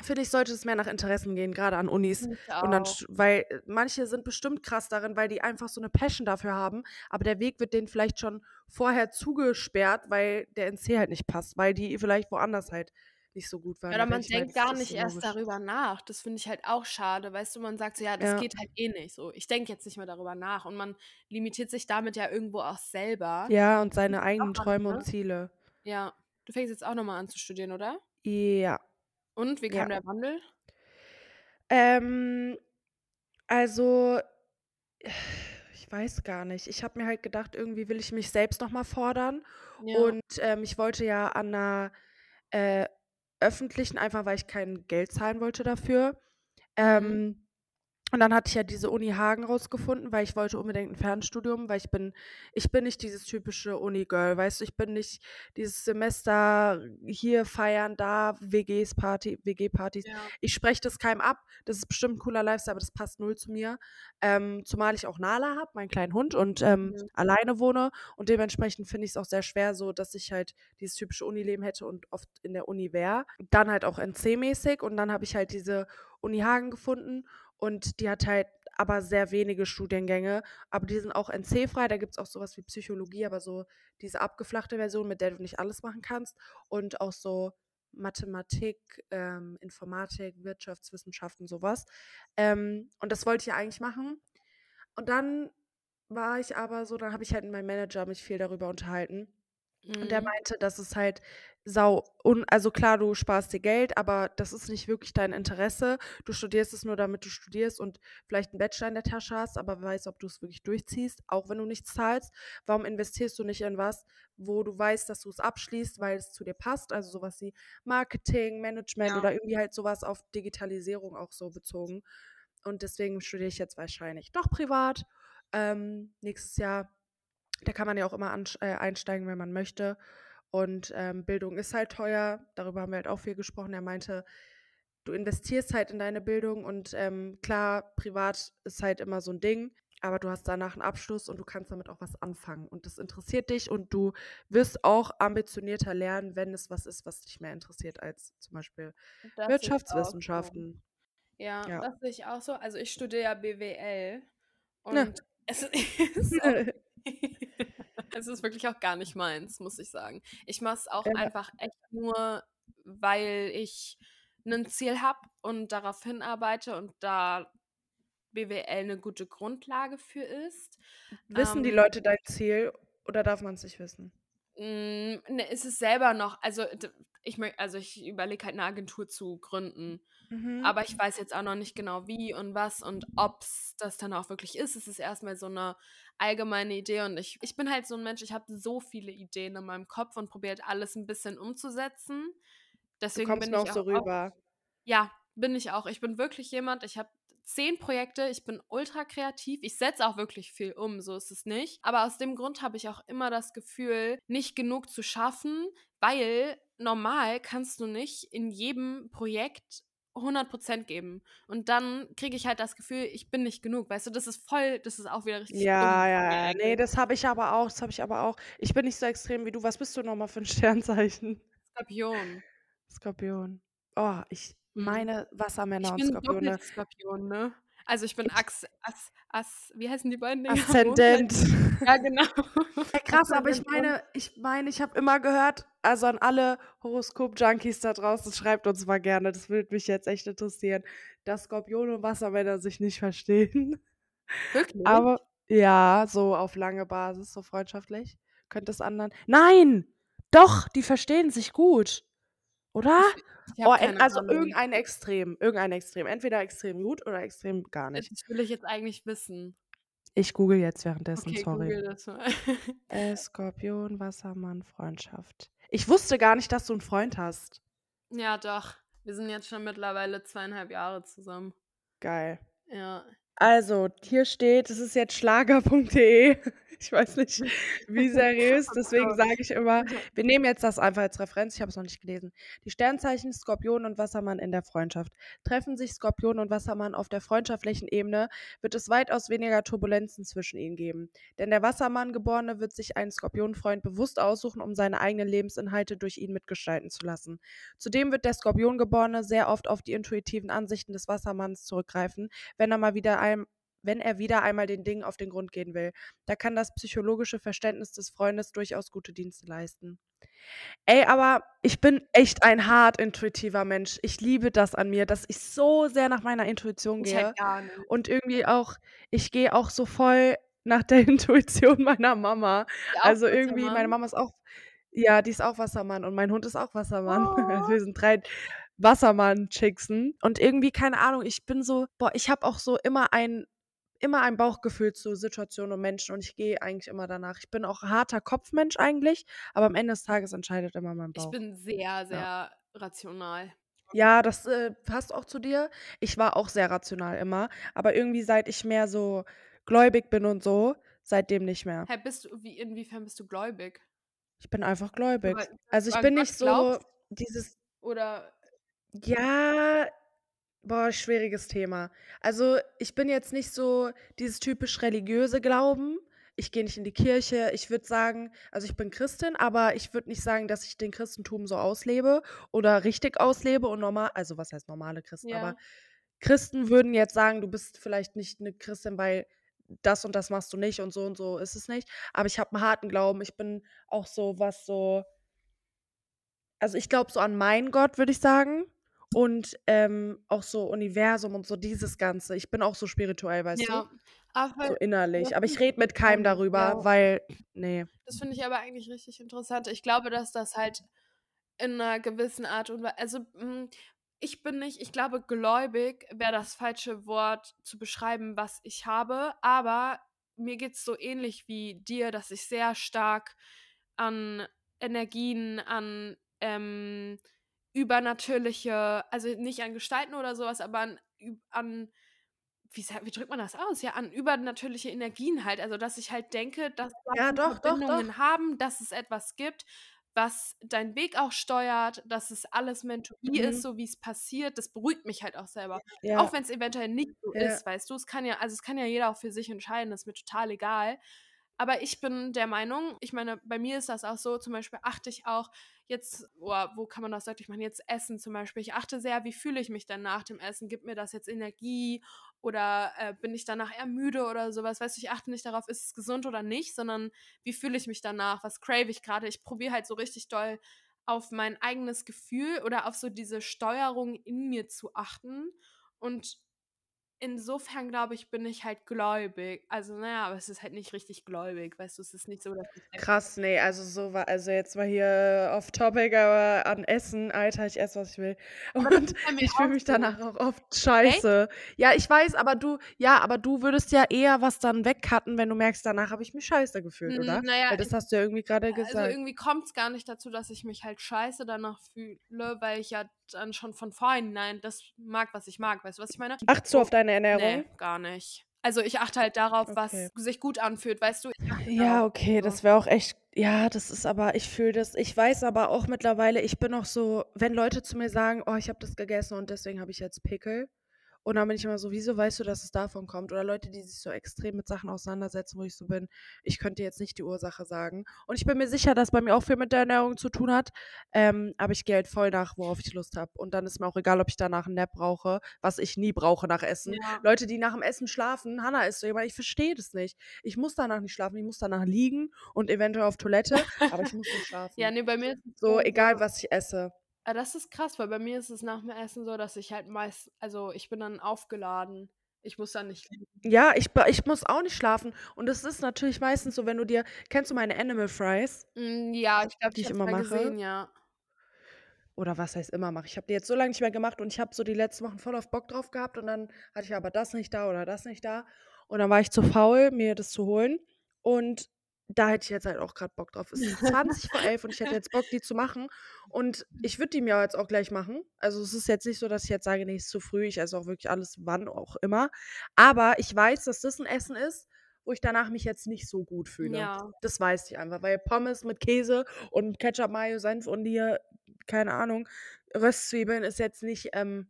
finde ich, sollte es mehr nach Interessen gehen, gerade an Unis. Und dann, weil äh, manche sind bestimmt krass darin, weil die einfach so eine Passion dafür haben, aber der Weg wird denen vielleicht schon vorher zugesperrt, weil der NC halt nicht passt, weil die vielleicht woanders halt nicht so gut waren. Ja, oder man denkt gar nicht erst logisch. darüber nach. Das finde ich halt auch schade. Weißt du, man sagt so, ja, das Ja. geht halt eh nicht so. Ich denke jetzt nicht mehr darüber nach. Und man limitiert sich damit ja irgendwo auch selber. Ja, und seine eigenen Träume ne? und Ziele. Ja. Du fängst jetzt auch nochmal an zu studieren, oder? Ja. Und wie Ja. kam der Wandel? Ähm, also, ich weiß gar nicht. Ich habe mir halt gedacht, irgendwie will ich mich selbst noch mal fordern. Ja. Und ähm, ich wollte ja an einer äh, öffentlichen, einfach weil ich kein Geld zahlen wollte dafür. Mhm. Und dann hatte ich ja diese Uni Hagen rausgefunden, weil ich wollte unbedingt ein Fernstudium, weil ich bin, ich bin nicht dieses typische Uni-Girl, weißt du, ich bin nicht dieses Semester hier feiern, da WGs Party, WG-Partys. Ja. Ich spreche das keinem ab. Das ist bestimmt ein cooler Lifestyle, aber das passt null zu mir. Ähm, zumal ich auch Nala habe, meinen kleinen Hund, und ähm, Mhm. alleine wohne. Und dementsprechend finde ich es auch sehr schwer, so dass ich halt dieses typische Unileben hätte und oft in der Uni wäre. Dann halt auch NC-mäßig. Und dann habe ich halt diese Uni Hagen gefunden. Und die hat halt aber sehr wenige Studiengänge. Aber die sind auch NC-frei. Da gibt es auch sowas wie Psychologie, aber so diese abgeflachte Version, mit der du nicht alles machen kannst. Und auch so Mathematik, ähm, Informatik, Wirtschaftswissenschaften, sowas. Ähm, und das wollte ich eigentlich machen. Und dann war ich aber so, dann habe ich halt mit meinem Manager mich viel darüber unterhalten. Und der Mhm. meinte, dass es halt sau un also klar, du sparst dir Geld, aber das ist nicht wirklich dein Interesse. Du studierst es nur, damit du studierst und vielleicht einen Bachelor in der Tasche hast, aber weißt, ob du es wirklich durchziehst, auch wenn du nichts zahlst. Warum investierst du nicht in was, wo du weißt, dass du es abschließt, weil es zu dir passt? Also sowas wie Marketing, Management Ja. oder irgendwie halt sowas auf Digitalisierung auch so bezogen. Und deswegen studiere ich jetzt wahrscheinlich doch privat. Ähm, nächstes Jahr da kann man ja auch immer äh, einsteigen, wenn man möchte. Und ähm, Bildung ist halt teuer. Darüber haben wir halt auch viel gesprochen. Er meinte, du investierst halt in deine Bildung und ähm, klar, privat ist halt immer so ein Ding, aber du hast danach einen Abschluss und du kannst damit auch was anfangen. Und das interessiert dich und du wirst auch ambitionierter lernen, wenn es was ist, was dich mehr interessiert als zum Beispiel Das auch so. Wirtschaftswissenschaften. Ja, Ja. das sehe ich auch so. Also ich studiere ja BWL und Ne. es ist es ist wirklich auch gar nicht meins, muss ich sagen. Ich mache es auch Ja. einfach echt nur, weil ich ein Ziel habe und darauf hinarbeite und da BWL eine gute Grundlage für ist. Wissen die Ähm, Leute dein Ziel oder darf man es nicht wissen? Mm, Ne, ist es selber noch, also ich also ich überlege halt eine Agentur zu gründen. Mhm. Aber ich weiß jetzt auch noch nicht genau wie und was und ob es das dann auch wirklich ist. Es ist erstmal so eine allgemeine Idee und ich, ich bin halt so ein Mensch, ich habe so viele Ideen in meinem Kopf und probiere halt alles ein bisschen umzusetzen. du Deswegen kommst bin ich auch so auch, rüber. ja, bin ich auch. Ich bin wirklich jemand, ich habe zehn Projekte, ich bin ultra kreativ, ich setze auch wirklich viel um, so ist es nicht. Aber aus dem Grund habe ich auch immer das Gefühl, nicht genug zu schaffen, weil normal kannst du nicht in jedem Projekt 100% geben. Und dann kriege ich halt das Gefühl, ich bin nicht genug. Weißt du, das ist voll, das ist auch wieder richtig Ja, ja, ja. Nee, das habe ich aber auch. Das habe ich aber auch. Ich bin nicht so extrem wie du. Was bist du nochmal für ein Sternzeichen? Skorpion. Skorpion. Oh, ich Mhm. meine Wassermänner Ich und bin Skorpione. Doppelskorpion, ne? Also ich bin Ich- Ax, As, As, wie heißen die beiden Dinger? Aszendent. Ja, genau. Ja, krass, aber ich meine, ich meine, ich habe immer gehört, also an alle Horoskop-Junkies da draußen, schreibt uns mal gerne, das würde mich jetzt echt interessieren, dass Skorpione und Wassermänner sich nicht verstehen. Wirklich? Aber ja, so auf lange Basis, so freundschaftlich. Könnte es anderen. Nein! Doch, die verstehen sich gut. Oder? Oh, also Ahnung. irgendein Extrem, irgendein Extrem. Entweder extrem gut oder extrem gar nicht. das will ich jetzt eigentlich wissen. Ich google jetzt währenddessen, Okay, sorry. google das mal. Äh, Skorpion, Wassermann, Freundschaft. Ich wusste gar nicht, dass du 'n Freund hast. Ja, doch. Wir sind jetzt schon mittlerweile 2,5 Jahre zusammen. Geil. Ja. Also, hier steht, es ist jetzt schlager.de. Ich weiß nicht, wie seriös, deswegen Gott. sage ich immer wir nehmen jetzt das einfach als Referenz, ich habe es noch nicht gelesen. Die Sternzeichen Skorpion und Wassermann in der Freundschaft. Treffen sich Skorpion und Wassermann auf der freundschaftlichen Ebene, wird es weitaus weniger Turbulenzen zwischen ihnen geben. Denn der Wassermann-Geborene wird sich einen Skorpionfreund bewusst aussuchen, um seine eigenen Lebensinhalte durch ihn mitgestalten zu lassen. Zudem wird der Skorpiongeborene sehr oft auf die intuitiven Ansichten des Wassermanns zurückgreifen, wenn er mal wieder ein wenn er wieder einmal den Dingen auf den Grund gehen will. Da kann das psychologische Verständnis des Freundes durchaus gute Dienste leisten. Ey, aber ich bin echt ein hart intuitiver Mensch. Ich liebe das an mir, dass ich so sehr nach meiner Intuition Ich gehe halt gar nicht. und irgendwie auch ich gehe auch so voll nach der Intuition meiner Mama. Also, irgendwie meine? Mama ist auch ja, die ist auch Wassermann und mein Hund ist auch Wassermann. Also, Oh. wir sind 3 Wassermann-Chicksen und irgendwie, keine Ahnung, ich bin so boah, ich habe auch so immer ein immer ein Bauchgefühl zu Situationen und Menschen und ich gehe eigentlich immer danach. Ich bin auch 'n harter Kopfmensch eigentlich, aber am Ende des Tages entscheidet immer mein Ich Bauch. bin sehr, Ja. sehr rational. Ja, das, äh, passt auch zu dir. Ich war auch sehr rational immer, aber irgendwie seit ich mehr so gläubig bin und so, seitdem nicht mehr. Hä, bist du wie inwiefern bist du gläubig? Ich bin einfach gläubig. Aber Also, ich bin Gott nicht so glaubst? dieses Oder Ja, boah, schwieriges Thema. Also, ich bin jetzt nicht so dieses typisch religiöse Glauben. Ich gehe nicht in die Kirche. Ich würde sagen also, ich bin Christin, aber ich würde nicht sagen, dass ich den Christentum so auslebe oder richtig auslebe und normal also, was heißt normale Christen, aber Ja. Christen würden jetzt sagen: „Du bist vielleicht nicht 'ne Christin, weil das und das machst du nicht und so und so ist es nicht.“ Aber ich habe 'n harten Glauben. Ich bin auch so, was so also, ich glaube so an meinen Gott, würde ich sagen und, ähm, auch so Universum und so dieses Ganze. Ich bin auch so spirituell, weißt du? Ja, aber So innerlich. Aber ich rede mit keinem darüber, ja. weil ne. Das finde ich aber eigentlich richtig interessant. Ich glaube, dass das halt in 'ner gewissen Art und Wei also, hm, ich bin nicht ich glaube, gläubig wäre das falsche Wort zu beschreiben, was ich habe, aber mir geht's so ähnlich wie dir, dass ich sehr stark an Energien, an, ähm, übernatürliche also, nicht an Gestalten oder so was, aber an an wie wie drückt man das aus? Ja, an übernatürliche Energien halt. Also, dass ich halt denke, dass Ja, doch, doch, Verbindungen doch. haben, dass es etwas gibt, was deinen Weg auch steuert, dass es alles Mentorie ist, Mhm. so wie's passiert. Das beruhigt mich halt auch selber. Ja. Auch wenn's eventuell nicht so Ja. ist, weißt du? Es kann ja also, es kann ja jeder auch für sich entscheiden, ist mir total egal. Aber ich bin der Meinung ich meine, bei mir ist das auch so, zum Beispiel achte ich auch jetzt boah, wo kann man das deutlich machen? Jetzt Essen zum Beispiel. Ich achte sehr, wie fühle ich mich denn nach dem Essen? Gibt mir das jetzt Energie oder, äh, bin ich danach eher müde oder so was? Weißt du, ich achte nicht darauf, ist es gesund oder nicht, sondern wie fühle ich mich danach? Was crave ich grade? Ich probiere halt so richtig doll auf mein eigenes Gefühl oder auf so diese Steuerung in mir zu achten und insofern, glaube ich, bin ich halt gläubig. Also, na ja, aber es ist halt nicht richtig gläubig, weißt du? Es ist nicht so, dass ich Krass, ne, also, so wa also, jetzt mal hier off topic, aber an Essen, Alter, ich esse, was ich will. Und ich fühle mich danach auch oft scheiße. Ja, ich weiß, aber du ja, aber du würdest ja eher was dann wegcutten, wenn du merkst, danach habe ich mich scheiße gefühlt, Hm, oder? na ja, Weil das hast du ja irgendwie grade also, gesagt. irgendwie kommt's gar nicht dazu, dass ich mich halt scheiße danach fühle, weil ich ja dann schon von vorhinein das mag, was ich mag. Weißt du, was ich meine? Achtest du So auf deine Ernährung? ne, gar nicht. Also, ich achte halt darauf, was Okay. sich gut anfühlt, weißt du? Ja, okay, so. das wäre auch echt ja, das ist aber ich fühle das. Ich weiß aber auch mittlerweile, ich bin auch so wenn Leute zu mir sagen: „Oh, ich habe das gegessen und deswegen habe ich jetzt Pickel.“ Und dann bin ich immer so: „Wieso weißt du, dass es davon kommt?“ Oder Leute, die sich so extrem mit Sachen auseinandersetzen, wo ich so bin: „Ich könnte dir jetzt nicht die Ursache sagen.“ Und ich bin mir sicher, dass bei mir auch viel mit der Ernährung zu tun hat, ähm, aber ich gehe halt voll nach, worauf ich Lust habe. Und dann ist mir auch egal, ob ich danach 'n Nap brauche, was ich nie brauche nach Essen. Ja. Leute, die nach'm Essen schlafen Hannah ist so jemand, ich verstehe das nicht. Ich muss danach nicht schlafen, ich muss danach liegen und eventuell auf Toilette, aber ich muss nicht schlafen. Ja, ne, bei mir ist es So, egal, was ich esse. Ah, das ist krass, weil bei mir ist es nach dem Essen so, dass ich halt meist also, ich bin dann aufgeladen. Ich muss dann nicht. Ja, ich ich muss auch nicht schlafen. Und es ist natürlich meistens so, wenn du dir kennst du meine Animal Fries? Hm, ja, ich glaube, Die ich ich habe immer mal mache? gesehen, ja. oder was heißt immer mache. Ich habe die jetzt so lange nicht mehr gemacht und ich habe so die letzten Wochen voll auf Bock drauf gehabt und dann hatte ich aber das nicht da oder das nicht da. Und dann war ich zu faul, mir das zu holen. Und da hätte ich jetzt halt auch gerade Bock drauf. Es ist 20 vor 11 und ich hätte jetzt Bock, die zu machen. Und ich würde die mir jetzt auch gleich machen. Also es ist jetzt nicht so, dass ich jetzt sage, nee, ist zu früh. Ich esse auch wirklich alles, wann auch immer. Aber ich weiß, dass das ein Essen ist, wo ich danach mich jetzt nicht so gut fühle. Ja. Das weiß ich einfach, weil Pommes mit Käse und Ketchup, Mayo, Senf und hier, keine Ahnung, Röstzwiebeln ist jetzt nicht ähm,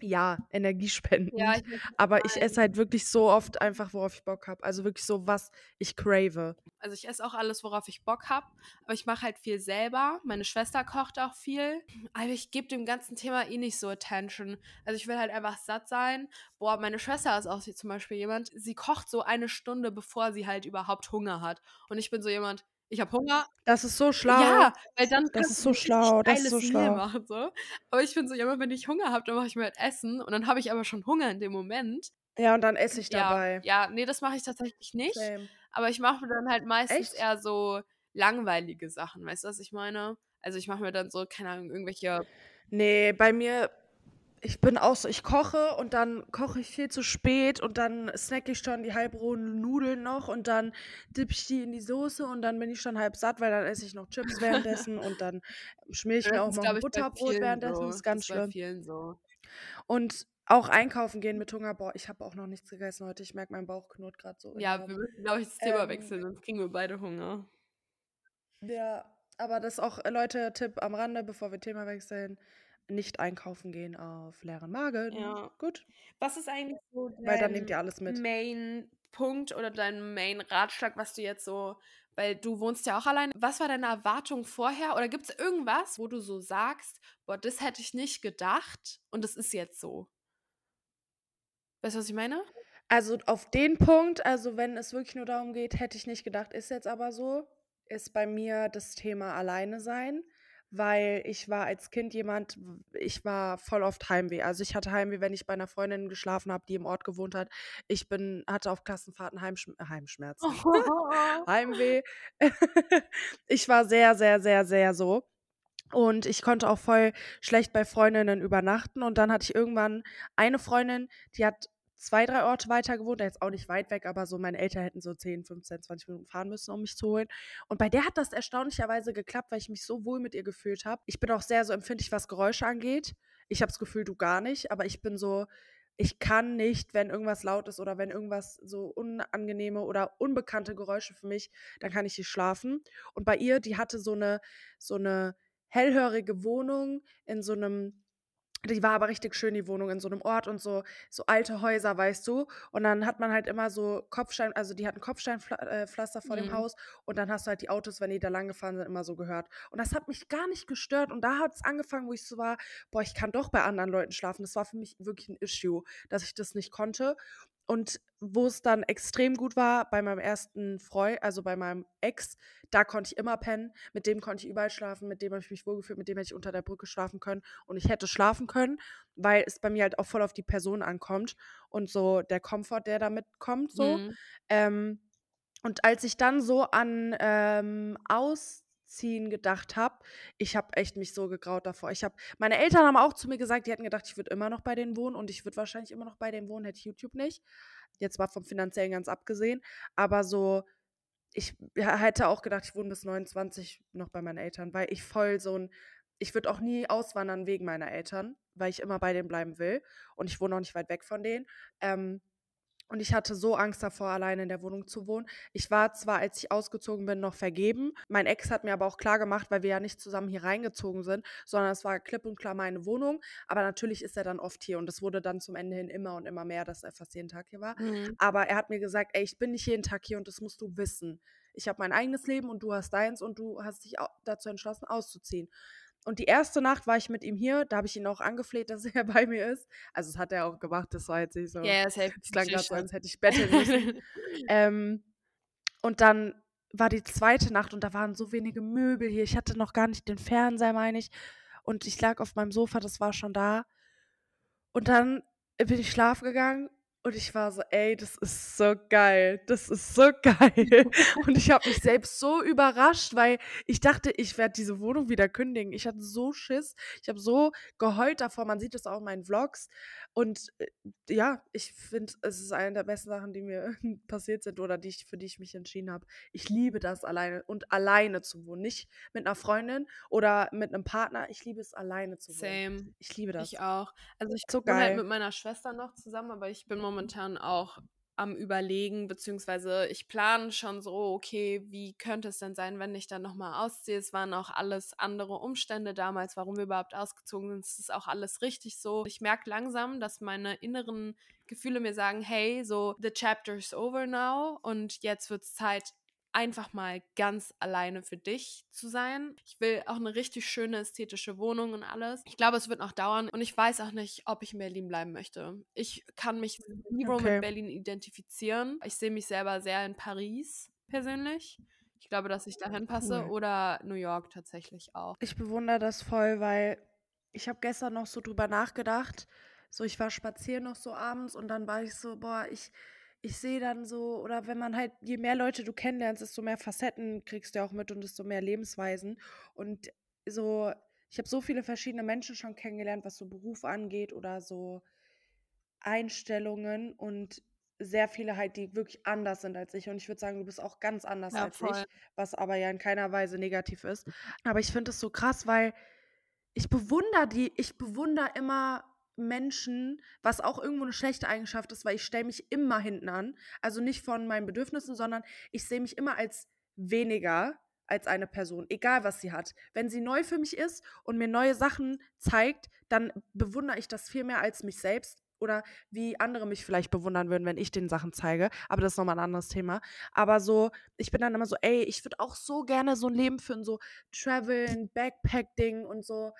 ja, energiespendend. Ja, ich Aber ich esse halt wirklich so oft einfach, worauf ich Bock habe. Also wirklich so, was ich crave. Also ich esse auch alles, worauf ich Bock habe, aber ich mache halt viel selber. Meine Schwester kocht auch viel. Aber ich gebe dem ganzen Thema eh nicht so Attention. Also ich will halt einfach satt sein. Boah, meine Schwester ist auch zum Beispiel jemand, sie kocht so eine Stunde, bevor sie halt überhaupt Hunger hat. Und ich bin so jemand, ich habe Hunger. Das ist so schlau. Ja, weil dann Das kannst ist so schlau, das ist so schlau. machen. So. Aber ich bin so jemand, wenn ich Hunger habe, dann mache ich mir halt Essen. Und dann habe ich aber schon Hunger in dem Moment. Ja, und dann esse ich Ja, dabei. ja, nee, das mache ich tatsächlich nicht. Same. Aber ich mache mir dann halt meistens Echt? eher so langweilige Sachen. Weißt du, was ich meine? Also ich mache mir dann so, keine Ahnung, irgendwelche. Nee, bei mir, ich bin auch so, ich koche und dann koche ich viel zu spät und dann snacke ich schon die halbrohen Nudeln noch und dann dippe ich die in die Soße und dann bin ich schon halb satt, weil dann esse ich noch Chips währenddessen und dann schmier ich mir auch noch ein Butterbrot währenddessen. so. Das ist ganz Das ist bei schlimm. vielen so. Und auch einkaufen gehen mit Hunger. Boah, ich habe auch noch nichts gegessen heute. Ich merke, mein Bauch knurrt gerade so. Ja, wir müssen, glaube ich, das Thema Ähm, wechseln, sonst kriegen wir beide Hunger. Ja, aber das ist auch, äh, Leute, Tipp am Rande, bevor wir Thema wechseln. Nicht einkaufen gehen auf leeren Magen. Ja. Gut. Was ist eigentlich so Weil dann nehmt dein ihr alles mit. Main-Punkt oder dein Main-Ratschlag, was du jetzt so, weil du wohnst ja auch allein. Was war deine Erwartung vorher? Oder gibt es irgendwas, wo du so sagst, boah, das hätte ich nicht gedacht und das ist jetzt so? Weißt du, was ich meine? Also auf den Punkt, also wenn es wirklich nur darum geht, hätte ich nicht gedacht, ist jetzt aber so, ist bei mir das Thema alleine sein, weil ich war als Kind jemand, ich war voll oft Heimweh. Also ich hatte Heimweh, wenn ich bei einer Freundin geschlafen habe, die im Ort gewohnt hat. Ich bin, hatte auf Klassenfahrten Heimschm äh, Heimschmerzen. Heimweh. ich war sehr, sehr, sehr, sehr so. Und ich konnte auch voll schlecht bei Freundinnen übernachten. Und dann hatte ich irgendwann eine Freundin, die hat zwei, drei Orte weiter gewohnt, jetzt auch nicht weit weg, aber so meine Eltern hätten so 10, 15, 20 Minuten fahren müssen, um mich zu holen. Und bei der hat das erstaunlicherweise geklappt, weil ich mich so wohl mit ihr gefühlt habe. Ich bin auch sehr so empfindlich, was Geräusche angeht. Ich habe das Gefühl, du gar nicht, aber ich bin so, ich kann nicht, wenn irgendwas laut ist oder wenn irgendwas so unangenehme oder unbekannte Geräusche für mich, dann kann ich nicht schlafen. Und bei ihr, die hatte so eine, so eine hellhörige Wohnung in so einem, die war aber richtig schön, die Wohnung in so einem Ort und so, so alte Häuser, weißt du. Und dann hat man halt immer so Kopfstein, also die hatten Kopfsteinpflaster vor dem Mhm. Haus und dann hast du halt die Autos, wenn die da lang gefahren sind, immer so gehört. Und das hat mich gar nicht gestört. Und da hat es angefangen, wo ich so war, boah, ich kann doch bei anderen Leuten schlafen. Das war für mich wirklich ein Issue, dass ich das nicht konnte. Und wo es dann extrem gut war, bei meinem ersten Freund, also bei meinem Ex, da konnte ich immer pennen. Mit dem konnte ich überall schlafen, mit dem habe ich mich wohlgefühlt, mit dem hätte ich unter der Brücke schlafen können. Und ich hätte schlafen können, weil es bei mir halt auch voll auf die Person ankommt und so der Komfort, der damit kommt, so. Mhm. Ähm, und als ich dann so an ähm, Ausziehen gedacht habe, ich habe echt mich so gegraut davor. Ich habe, meine Eltern haben auch zu mir gesagt, die hätten gedacht, ich würde immer noch bei denen wohnen und ich würde wahrscheinlich immer noch bei denen wohnen, hätte YouTube nicht. Jetzt war vom finanziellen ganz abgesehen, aber so, ich hätte auch gedacht, ich wohne bis 29 noch bei meinen Eltern, weil ich voll so ein, ich würde auch nie auswandern wegen meiner Eltern, weil ich immer bei denen bleiben will und ich wohne auch nicht weit weg von denen. Ähm, und ich hatte so Angst davor, alleine in der Wohnung zu wohnen. Ich war zwar, als ich ausgezogen bin, noch vergeben. Mein Ex hat mir aber auch klar gemacht, weil wir ja nicht zusammen hier reingezogen sind, sondern es war klipp und klar meine Wohnung. Aber natürlich ist er dann oft hier und es wurde dann zum Ende hin immer und immer mehr, dass er fast jeden Tag hier war. Mhm. Aber er hat mir gesagt, ey, ich bin nicht jeden Tag hier und das musst du wissen. Ich habe mein eigenes Leben und du hast deins und du hast dich dazu entschlossen, auszuziehen. Und die erste Nacht war ich mit ihm hier, da habe ich ihn auch angefleht, dass er bei mir ist. Also das hat er auch gemacht, das war jetzt nicht so. Ja, ja, safe. Es klang gerade so, als hätte ich betteln müssen. ähm, und dann war die zweite Nacht und da waren so wenige Möbel hier. Ich hatte noch gar nicht den Fernseher, meine ich. Und ich lag auf meinem Sofa, das war schon da. Und dann bin ich schlafen gegangen Und ich war so, ey, das ist so geil. Das ist so geil. und ich habe mich selbst so überrascht, weil ich dachte, ich werde diese Wohnung wieder kündigen. Ich hatte so Schiss. Ich habe so geheult davor. Man sieht es auch in meinen Vlogs. Und äh, ja, ich finde, es ist eine der besten Sachen, die mir passiert sind oder die ich, für die ich mich entschieden habe. Ich liebe das alleine und alleine zu wohnen. Nicht mit einer Freundin oder mit einem Partner. Ich liebe es alleine zu wohnen. Same. Ich liebe das. Ich auch. Also ich So wohne halt mit meiner Schwester noch zusammen, aber ich bin momentan auch am Überlegen, beziehungsweise ich plane schon so, okay, wie könnte es denn sein, wenn ich dann nochmal ausziehe? Es waren auch alles andere Umstände damals, warum wir überhaupt ausgezogen sind. Es ist auch alles richtig so. Ich merke langsam, dass meine inneren Gefühle mir sagen, hey, so, the chapter's over now und jetzt wird es Zeit, einfach mal ganz alleine für dich zu sein. Ich will auch eine richtig schöne ästhetische Wohnung und alles. Ich glaube, es wird noch dauern und ich weiß auch nicht, ob ich in Berlin bleiben möchte. Ich kann mich zero Okay. mit Berlin identifizieren. Ich sehe mich selber sehr in Paris persönlich. Ich glaube, dass ich dahin passe Cool. oder New York tatsächlich auch. Ich bewundere das voll, weil ich habe gestern noch so drüber nachgedacht. So, ich war spazieren noch so abends und dann war ich so, boah, ich, ich sehe dann so, oder wenn man halt, je mehr Leute du kennenlernst, desto mehr Facetten kriegst du auch mit und desto mehr Lebensweisen. Und so, ich habe so viele verschiedene Menschen schon kennengelernt, was so Beruf angeht oder so Einstellungen und sehr viele halt, die wirklich anders sind als ich. Und ich würde sagen, du bist auch ganz anders Ja, als voll. ich, was aber ja in keiner Weise negativ ist. Aber ich finde es so krass, weil ich bewundere die, ich bewundere immer Menschen, was auch irgendwo eine schlechte Eigenschaft ist, weil ich stelle mich immer hinten an. Also nicht von meinen Bedürfnissen, sondern ich sehe mich immer als weniger als eine Person, egal was sie hat. Wenn sie neu für mich ist und mir neue Sachen zeigt, dann bewundere ich das viel mehr als mich selbst oder wie andere mich vielleicht bewundern würden, wenn ich den Sachen zeige. Aber das ist nochmal ein anderes Thema. Aber so, ich bin dann immer so, ey, ich würde auch so gerne so ein Leben führen, so Traveln, Backpack-Ding und so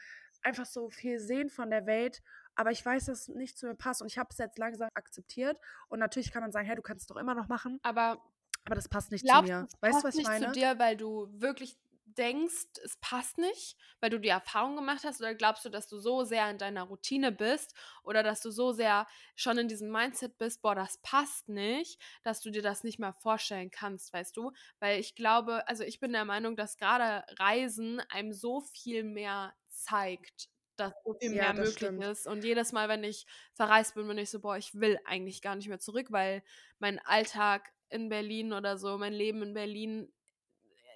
einfach so viel sehen von der Welt. Aber ich weiß, dass es nicht zu mir passt und ich habe es jetzt langsam akzeptiert. Und natürlich kann man sagen, hey, du kannst es doch immer noch machen, Aber aber das passt nicht zu glaubst du, mir. Weißt du, passt was ich nicht meine? zu dir, weil du wirklich denkst, es passt nicht, weil du die Erfahrung gemacht hast? Oder glaubst du, dass du so sehr in deiner Routine bist oder dass du so sehr schon in diesem Mindset bist, boah, das passt nicht, dass du dir das nicht mehr vorstellen kannst, weißt du? Weil ich glaube, also ich bin der Meinung, dass gerade Reisen einem so viel mehr zeigt, dass so viel Ja, mehr möglich stimmt. ist. Und jedes Mal, wenn ich verreist bin, bin ich so, boah, ich will eigentlich gar nicht mehr zurück, weil mein Alltag in Berlin oder so, mein Leben in Berlin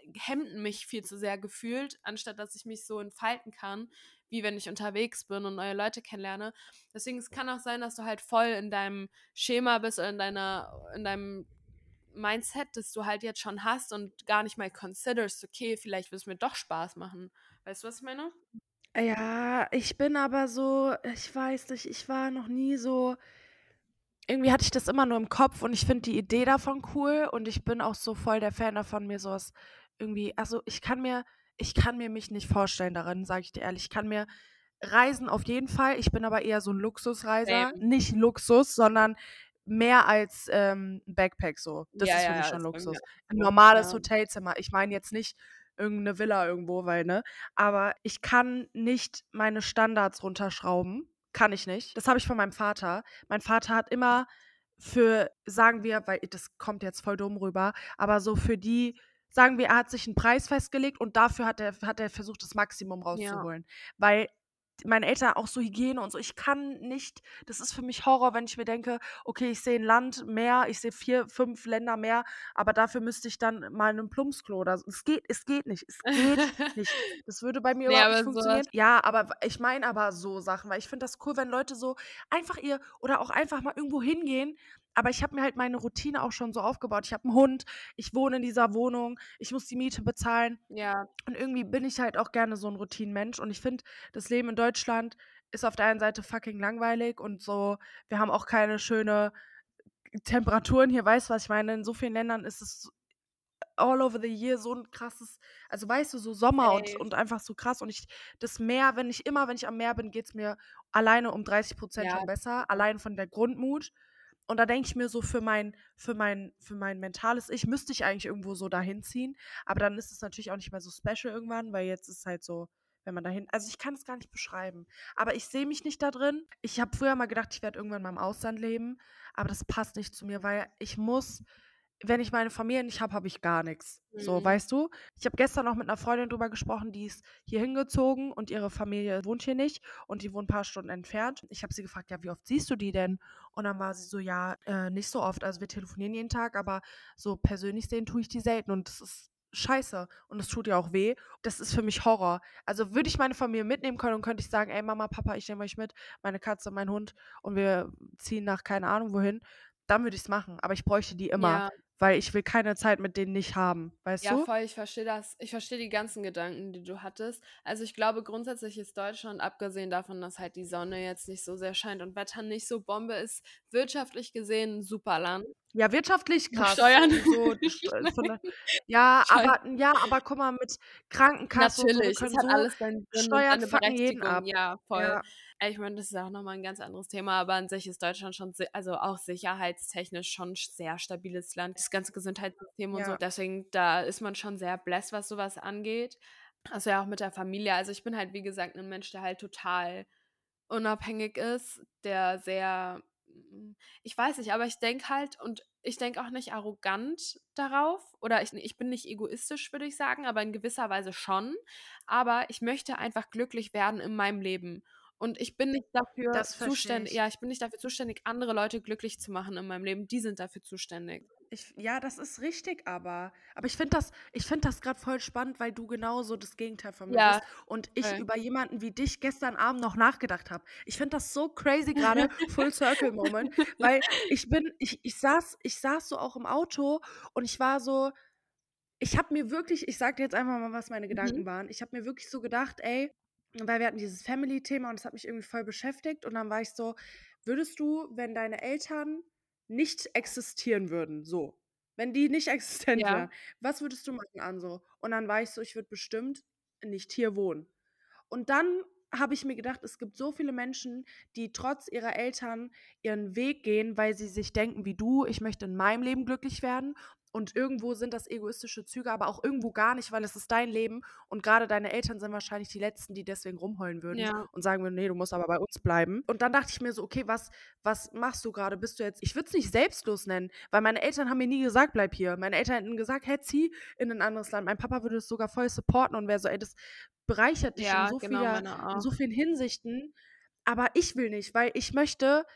äh, hemmt mich viel zu sehr gefühlt, anstatt dass ich mich so entfalten kann, wie wenn ich unterwegs bin und neue Leute kennenlerne. Deswegen es kann auch sein, dass du halt voll in deinem Schema bist oder in deiner in deinem Mindset, das du halt jetzt schon hast und gar nicht mal considerst, okay, vielleicht wird es mir doch Spaß machen. Weißt du, was ich meine? Ja, ich bin aber so, ich weiß nicht, ich war noch nie so. Irgendwie hatte ich das immer nur im Kopf und ich finde die Idee davon cool und ich bin auch so voll der Fan davon, mir sowas irgendwie, also ich kann mir, ich kann mir mich nicht vorstellen darin, sage ich dir ehrlich. Ich kann mir reisen auf jeden Fall. Ich bin aber eher so ein Luxusreiser. Same. Nicht Luxus, sondern mehr als ähm, ein Backpack so. Das Ja, ist für mich ja, schon Luxus. Ein normales ja. Hotelzimmer. Ich meine jetzt nicht irgendeine Villa irgendwo, weil, ne? Aber ich kann nicht meine Standards runterschrauben. Kann ich nicht. Das habe ich von meinem Vater. Mein Vater hat immer für, sagen wir, weil das kommt jetzt voll dumm rüber, aber so für die, sagen wir, er hat sich einen Preis festgelegt und dafür hat er, hat er versucht, das Maximum Ja. rauszuholen. Weil meine Eltern auch so Hygiene und so. Ich kann nicht, das ist für mich Horror, wenn ich mir denke, okay, ich sehe ein Land mehr, ich sehe vier, fünf Länder mehr, aber dafür müsste ich dann mal in einem Plumpsklo oder so. Es geht, es geht nicht. Es geht nicht. Das würde bei mir Nee, überhaupt nicht sowas funktionieren. Ja, aber ich meine aber so Sachen, weil ich finde das cool, wenn Leute so einfach ihr oder auch einfach mal irgendwo hingehen. Aber ich habe mir halt meine Routine auch schon so aufgebaut. Ich habe einen Hund, ich wohne in dieser Wohnung, ich muss die Miete bezahlen. Ja, Und irgendwie bin ich halt auch gerne so ein Routinenmensch. Und ich finde, das Leben in Deutschland ist auf der einen Seite fucking langweilig und so, wir haben auch keine schöne Temperaturen hier, weißt du, was ich meine? In so vielen Ländern ist es all over the year so ein krasses, also weißt du, so Sommer und, und einfach so krass. Und ich, das Meer, wenn ich immer, wenn ich am Meer bin, geht es mir alleine um 30 Prozent Ja, schon besser, allein von der Grundmut. Und da denke ich mir so, für mein, für mein, für mein mentales Ich müsste ich eigentlich irgendwo so dahin ziehen. Aber dann ist es natürlich auch nicht mehr so special irgendwann, weil jetzt ist halt so, wenn man dahin. Also ich kann es gar nicht beschreiben. Aber ich sehe mich nicht da drin. Ich habe früher mal gedacht, ich werde irgendwann mal im Ausland leben, aber das passt nicht zu mir, weil ich muss wenn ich meine Familie nicht habe, habe ich gar nichts. So, Mhm. weißt du? Ich habe gestern noch mit einer Freundin drüber gesprochen, die ist hier hingezogen und ihre Familie wohnt hier nicht und die wohnt ein paar Stunden entfernt. Ich habe sie gefragt, ja, wie oft siehst du die denn? Und dann war sie so, ja, äh, nicht so oft. Also wir telefonieren jeden Tag, aber so persönlich sehen tue ich die selten und das ist scheiße und es tut ja auch weh. Das ist für mich Horror. Also würde ich meine Familie mitnehmen können und könnte ich sagen, ey Mama, Papa, ich nehme euch mit, meine Katze, mein Hund und wir ziehen nach keine Ahnung wohin, dann würde ich es machen. Aber ich bräuchte die immer, Ja. Weil ich will keine Zeit mit denen nicht haben, weißt Ja, du? voll, ich verstehe das. Ich verstehe die ganzen Gedanken, die du hattest. Also ich glaube, grundsätzlich ist Deutschland, abgesehen davon, dass halt die Sonne jetzt nicht so sehr scheint und Wetter nicht so Bombe ist, wirtschaftlich gesehen ein super Land. Ja, wirtschaftlich krass. Steuern. So, st- von der, ja, Steuern. aber ja, aber guck mal, mit Krankenkasse und so, wir Natürlich, es können hat so alles seinen Sinn und Steuern fucken jeden ab. Ja, voll. Ja, Ich meine, das ist auch nochmal ein ganz anderes Thema, aber an sich ist Deutschland schon, also auch sicherheitstechnisch schon ein sehr stabiles Land. Das ganze Gesundheitssystem und so. ja. Deswegen, da ist man schon sehr blessed, was sowas angeht. Also ja auch mit der Familie. Also ich bin halt, wie gesagt, ein Mensch, der halt total unabhängig ist, der sehr, ich weiß nicht, aber ich denke halt und ich denke auch nicht arrogant darauf oder ich, ich bin nicht egoistisch, würde ich sagen, aber in gewisser Weise schon. Aber ich möchte einfach glücklich werden in meinem Leben. Und ich bin nicht dafür zuständig, ja, ich bin nicht dafür zuständig, andere Leute glücklich zu machen in meinem Leben. Die sind dafür zuständig. Ich, ja, das ist richtig, aber. Aber ich finde das, ich find das gerade voll spannend, weil du genauso das Gegenteil von mir Ja, bist und ich voll. über jemanden wie dich gestern Abend noch nachgedacht habe. Ich finde das so crazy gerade, Full Circle Moment, weil ich bin, ich, ich saß, ich saß so auch im Auto und ich war so, ich habe mir wirklich, ich sag dir jetzt einfach mal, was meine Mhm. Gedanken waren. Ich habe mir wirklich so gedacht, ey, weil wir hatten dieses Family-Thema und das hat mich irgendwie voll beschäftigt. Und dann war ich so, würdest du, wenn deine Eltern nicht existieren würden, so, wenn die nicht existent Ja. wären, was würdest du machen, Anso? Und dann war ich so, ich würde bestimmt nicht hier wohnen. Und dann habe ich mir gedacht, es gibt so viele Menschen, die trotz ihrer Eltern ihren Weg gehen, weil sie sich denken wie du, ich möchte in meinem Leben glücklich werden. Und irgendwo sind das egoistische Züge, aber auch irgendwo gar nicht, weil es ist dein Leben. Und gerade deine Eltern sind wahrscheinlich die Letzten, die deswegen rumheulen würden Ja. und sagen würden, nee, du musst aber bei uns bleiben. Und dann dachte ich mir so, okay, was, was machst du gerade? Bist du jetzt, ich würde es nicht selbstlos nennen, weil meine Eltern haben mir nie gesagt, bleib hier. Meine Eltern hätten gesagt, hey, zieh in ein anderes Land. Mein Papa würde es sogar voll supporten und wäre so, ey, das bereichert dich Ja, in so genau, vieler, in so vielen Hinsichten. Aber ich will nicht, weil ich möchte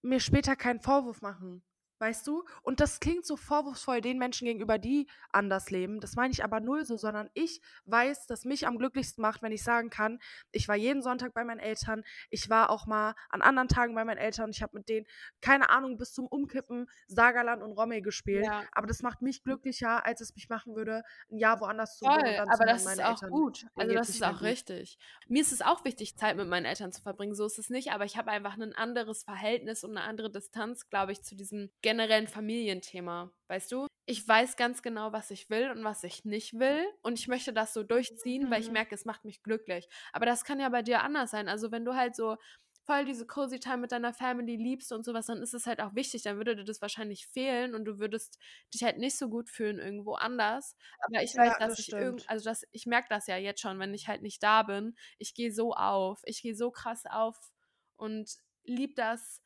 mir später keinen Vorwurf machen. Weißt du? Und das klingt so vorwurfsvoll den Menschen gegenüber, die anders leben. Das meine ich aber null so, sondern ich weiß, dass mich am glücklichsten macht, wenn ich sagen kann, ich war jeden Sonntag bei meinen Eltern, ich war auch mal an anderen Tagen bei meinen Eltern und ich habe mit denen, keine Ahnung, bis zum Umkippen Sagerland und Romme gespielt. Ja. Aber das macht mich glücklicher, als es mich machen würde, ein Jahr woanders zu wohnen Voll, und zu aber das ist auch Eltern, gut. Also das ist auch gut. richtig. Mir ist es auch wichtig, Zeit mit meinen Eltern zu verbringen. So ist es nicht, aber ich habe einfach ein anderes Verhältnis und eine andere Distanz, glaube ich, zu diesem generellen Familienthema. Weißt du? Ich weiß ganz genau, was ich will und was ich nicht will. Und ich möchte das so durchziehen, weil ich Mhm. merke, es macht mich glücklich. Aber das kann ja bei dir anders sein. Also wenn du halt so voll diese cozy Time mit deiner Family liebst und sowas, dann ist es halt auch wichtig. Dann würde dir das wahrscheinlich fehlen und du würdest dich halt nicht so gut fühlen irgendwo anders. Aber ich weiß, Ja, dass das ich irgend, also dass ich merke das ja jetzt schon, wenn ich halt nicht da bin. Ich gehe so auf, ich gehe so krass auf und lieb das,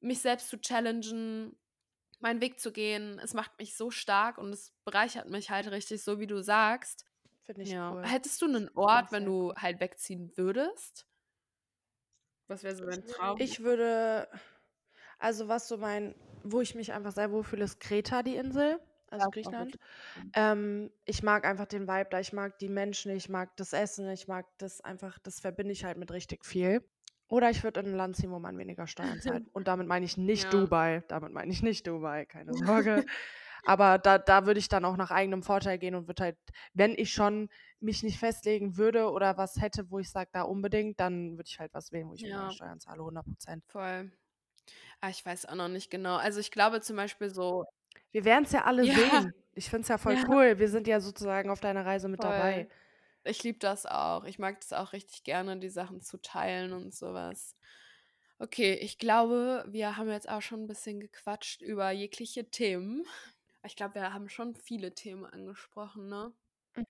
mich selbst zu challengen, meinen Weg zu gehen. Es macht mich so stark und es bereichert mich halt richtig, so wie du sagst. Finde ich Ja. cool. Hättest du einen Ort, wenn du halt wegziehen würdest? Was wäre so dein Traum? Ich würde, also was so mein, wo ich mich einfach sehr wohl fühle, ist Kreta, die Insel, also Ja, Griechenland. schön. Ähm, ich mag einfach den Vibe da, ich mag die Menschen, ich mag das Essen, ich mag das einfach, das verbinde ich halt mit richtig viel. Oder ich würde in ein Land ziehen, wo man weniger Steuern zahlt. Und damit meine ich nicht Ja. Dubai. Damit meine ich nicht Dubai, keine Sorge. Aber da, da würde ich dann auch nach eigenem Vorteil gehen und würde halt, wenn ich schon mich nicht festlegen würde oder was hätte, wo ich sage, da unbedingt, dann würde ich halt was wählen, wo ich weniger Ja. Steuern zahle, 100 Prozent. Voll. Ah, ich weiß auch noch nicht genau. Also ich glaube zum Beispiel so, Wir werden es ja alle Ja. sehen. Ich finde es ja voll cool. Wir sind ja sozusagen auf deiner Reise mit dabei. Ich liebe das auch. Ich mag das auch richtig gerne, die Sachen zu teilen und sowas. Okay, ich glaube, wir haben jetzt auch schon ein bisschen gequatscht über jegliche Themen. Ich glaube, wir haben schon viele Themen angesprochen, ne?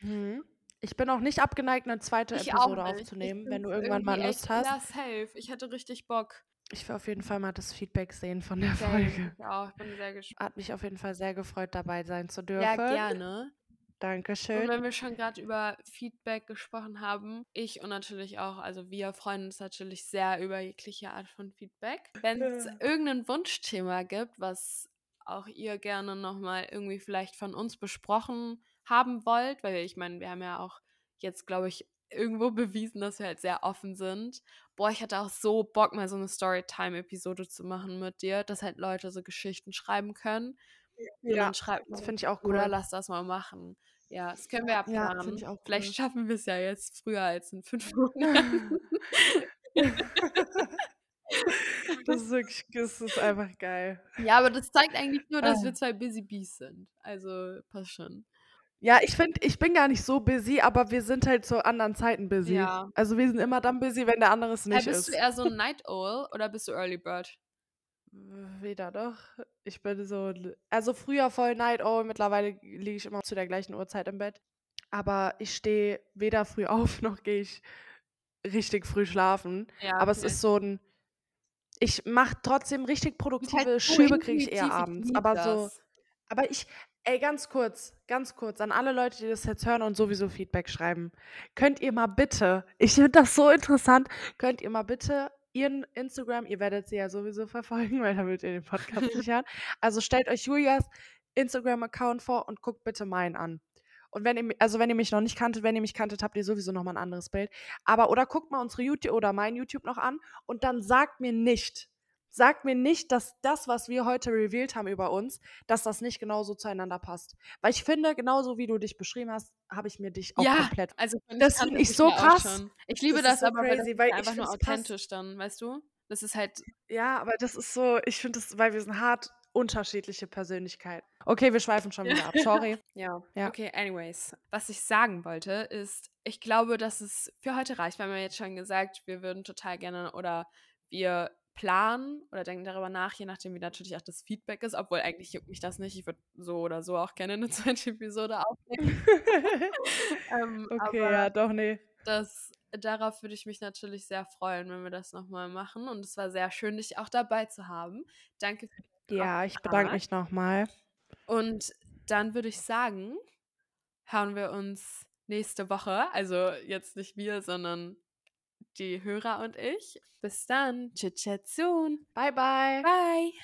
Mhm. Ich bin auch nicht abgeneigt, eine zweite Ich Episode aufzunehmen, wenn du irgendwann mal Lust hast. Ja, safe. Ich hätte richtig Bock. Ich will auf jeden Fall mal das Feedback sehen von der Same. Folge. Ich auch. Ich bin sehr gespannt. Hat mich auf jeden Fall sehr gefreut, dabei sein zu dürfen. Ja, gerne. Und Dankeschön. wenn wir schon gerade über Feedback gesprochen haben, ich und natürlich auch, also wir freuen uns natürlich sehr über jegliche Art von Feedback. Wenn es irgendein Wunschthema gibt, was auch ihr gerne nochmal irgendwie vielleicht von uns besprochen haben wollt, weil ich meine, wir haben ja auch jetzt, glaube ich, irgendwo bewiesen, dass wir halt sehr offen sind. Boah, ich hatte auch so Bock, mal so eine Storytime-Episode zu machen mit dir, dass halt Leute so Geschichten schreiben können. Und Ja, dann schreibt das finde ich auch cool. lass das mal machen. Ja, das können wir ja Ja, Vielleicht cool. schaffen wir es ja jetzt früher als in fünf Monaten. Das ist wirklich, das ist einfach geil. ja, aber das zeigt eigentlich nur, dass Ah. wir zwei Busy Bees sind. Also passt schon. Ja, ich finde, ich bin gar nicht so busy, aber wir sind halt zu anderen Zeiten busy. Ja. Also wir sind immer dann busy, wenn der andere es nicht bist ist. du eher so ein Night Owl oder bist du Early Bird? Weder doch. Ich bin so, also früher voll Night Owl, mittlerweile liege ich immer zu der gleichen Uhrzeit im Bett. Aber ich stehe weder früh auf, noch gehe ich richtig früh schlafen. Ja, Aber es okay. ist so ein, ich mache trotzdem richtig halt produktive so Schübe, kriege ich eher ich abends. lieb Aber so, das. aber ich, ey, ganz kurz, ganz kurz, an alle Leute, die das jetzt hören und sowieso Feedback schreiben, könnt ihr mal bitte, ich finde das so interessant, könnt ihr mal bitte ihren Instagram, ihr werdet sie ja sowieso verfolgen, weil damit ihr den Podcast nicht hören. Also stellt euch Julias Instagram-Account vor und guckt bitte meinen an. Und wenn ihr, also wenn ihr mich noch nicht kanntet, wenn ihr mich kanntet, habt ihr sowieso noch mal ein anderes Bild. Aber oder guckt mal unsere YouTube oder mein YouTube noch an und dann sagt mir nicht, sagt mir nicht, dass das, was wir heute revealed haben über uns, dass das nicht genauso zueinander passt. Weil ich finde, genauso wie du dich beschrieben hast, habe ich mir dich auch Ja, komplett. also Das finde ich so krass. Ich liebe Das das, so aber, weil das crazy, ist weil ich einfach nur finde, es passt. authentisch dann, weißt du? Das ist halt, Ja, aber das ist so, ich finde das, weil wir sind hart unterschiedliche Persönlichkeiten. Okay, wir schweifen schon wieder ab. Sorry. ja. Ja. Okay, anyways. Was ich sagen wollte, ist, ich glaube, dass es für heute reicht. Wir haben ja jetzt schon gesagt, wir würden total gerne oder wir planen oder denken darüber nach, je nachdem, wie natürlich auch das Feedback ist. Obwohl eigentlich juckt mich das nicht. Ich würde so oder so auch gerne eine zweite Episode aufnehmen. ähm, okay, ja, doch, nee. das, darauf würde ich mich natürlich sehr freuen, wenn wir das nochmal machen. Und es war sehr schön, dich auch dabei zu haben. Danke für die Ja, ich bedanke mich nochmal. Und dann würde ich sagen, hören wir uns nächste Woche. Also jetzt nicht wir, sondern die Hörer und ich. Bis dann. Chit chat soon. Bye, bye. Bye.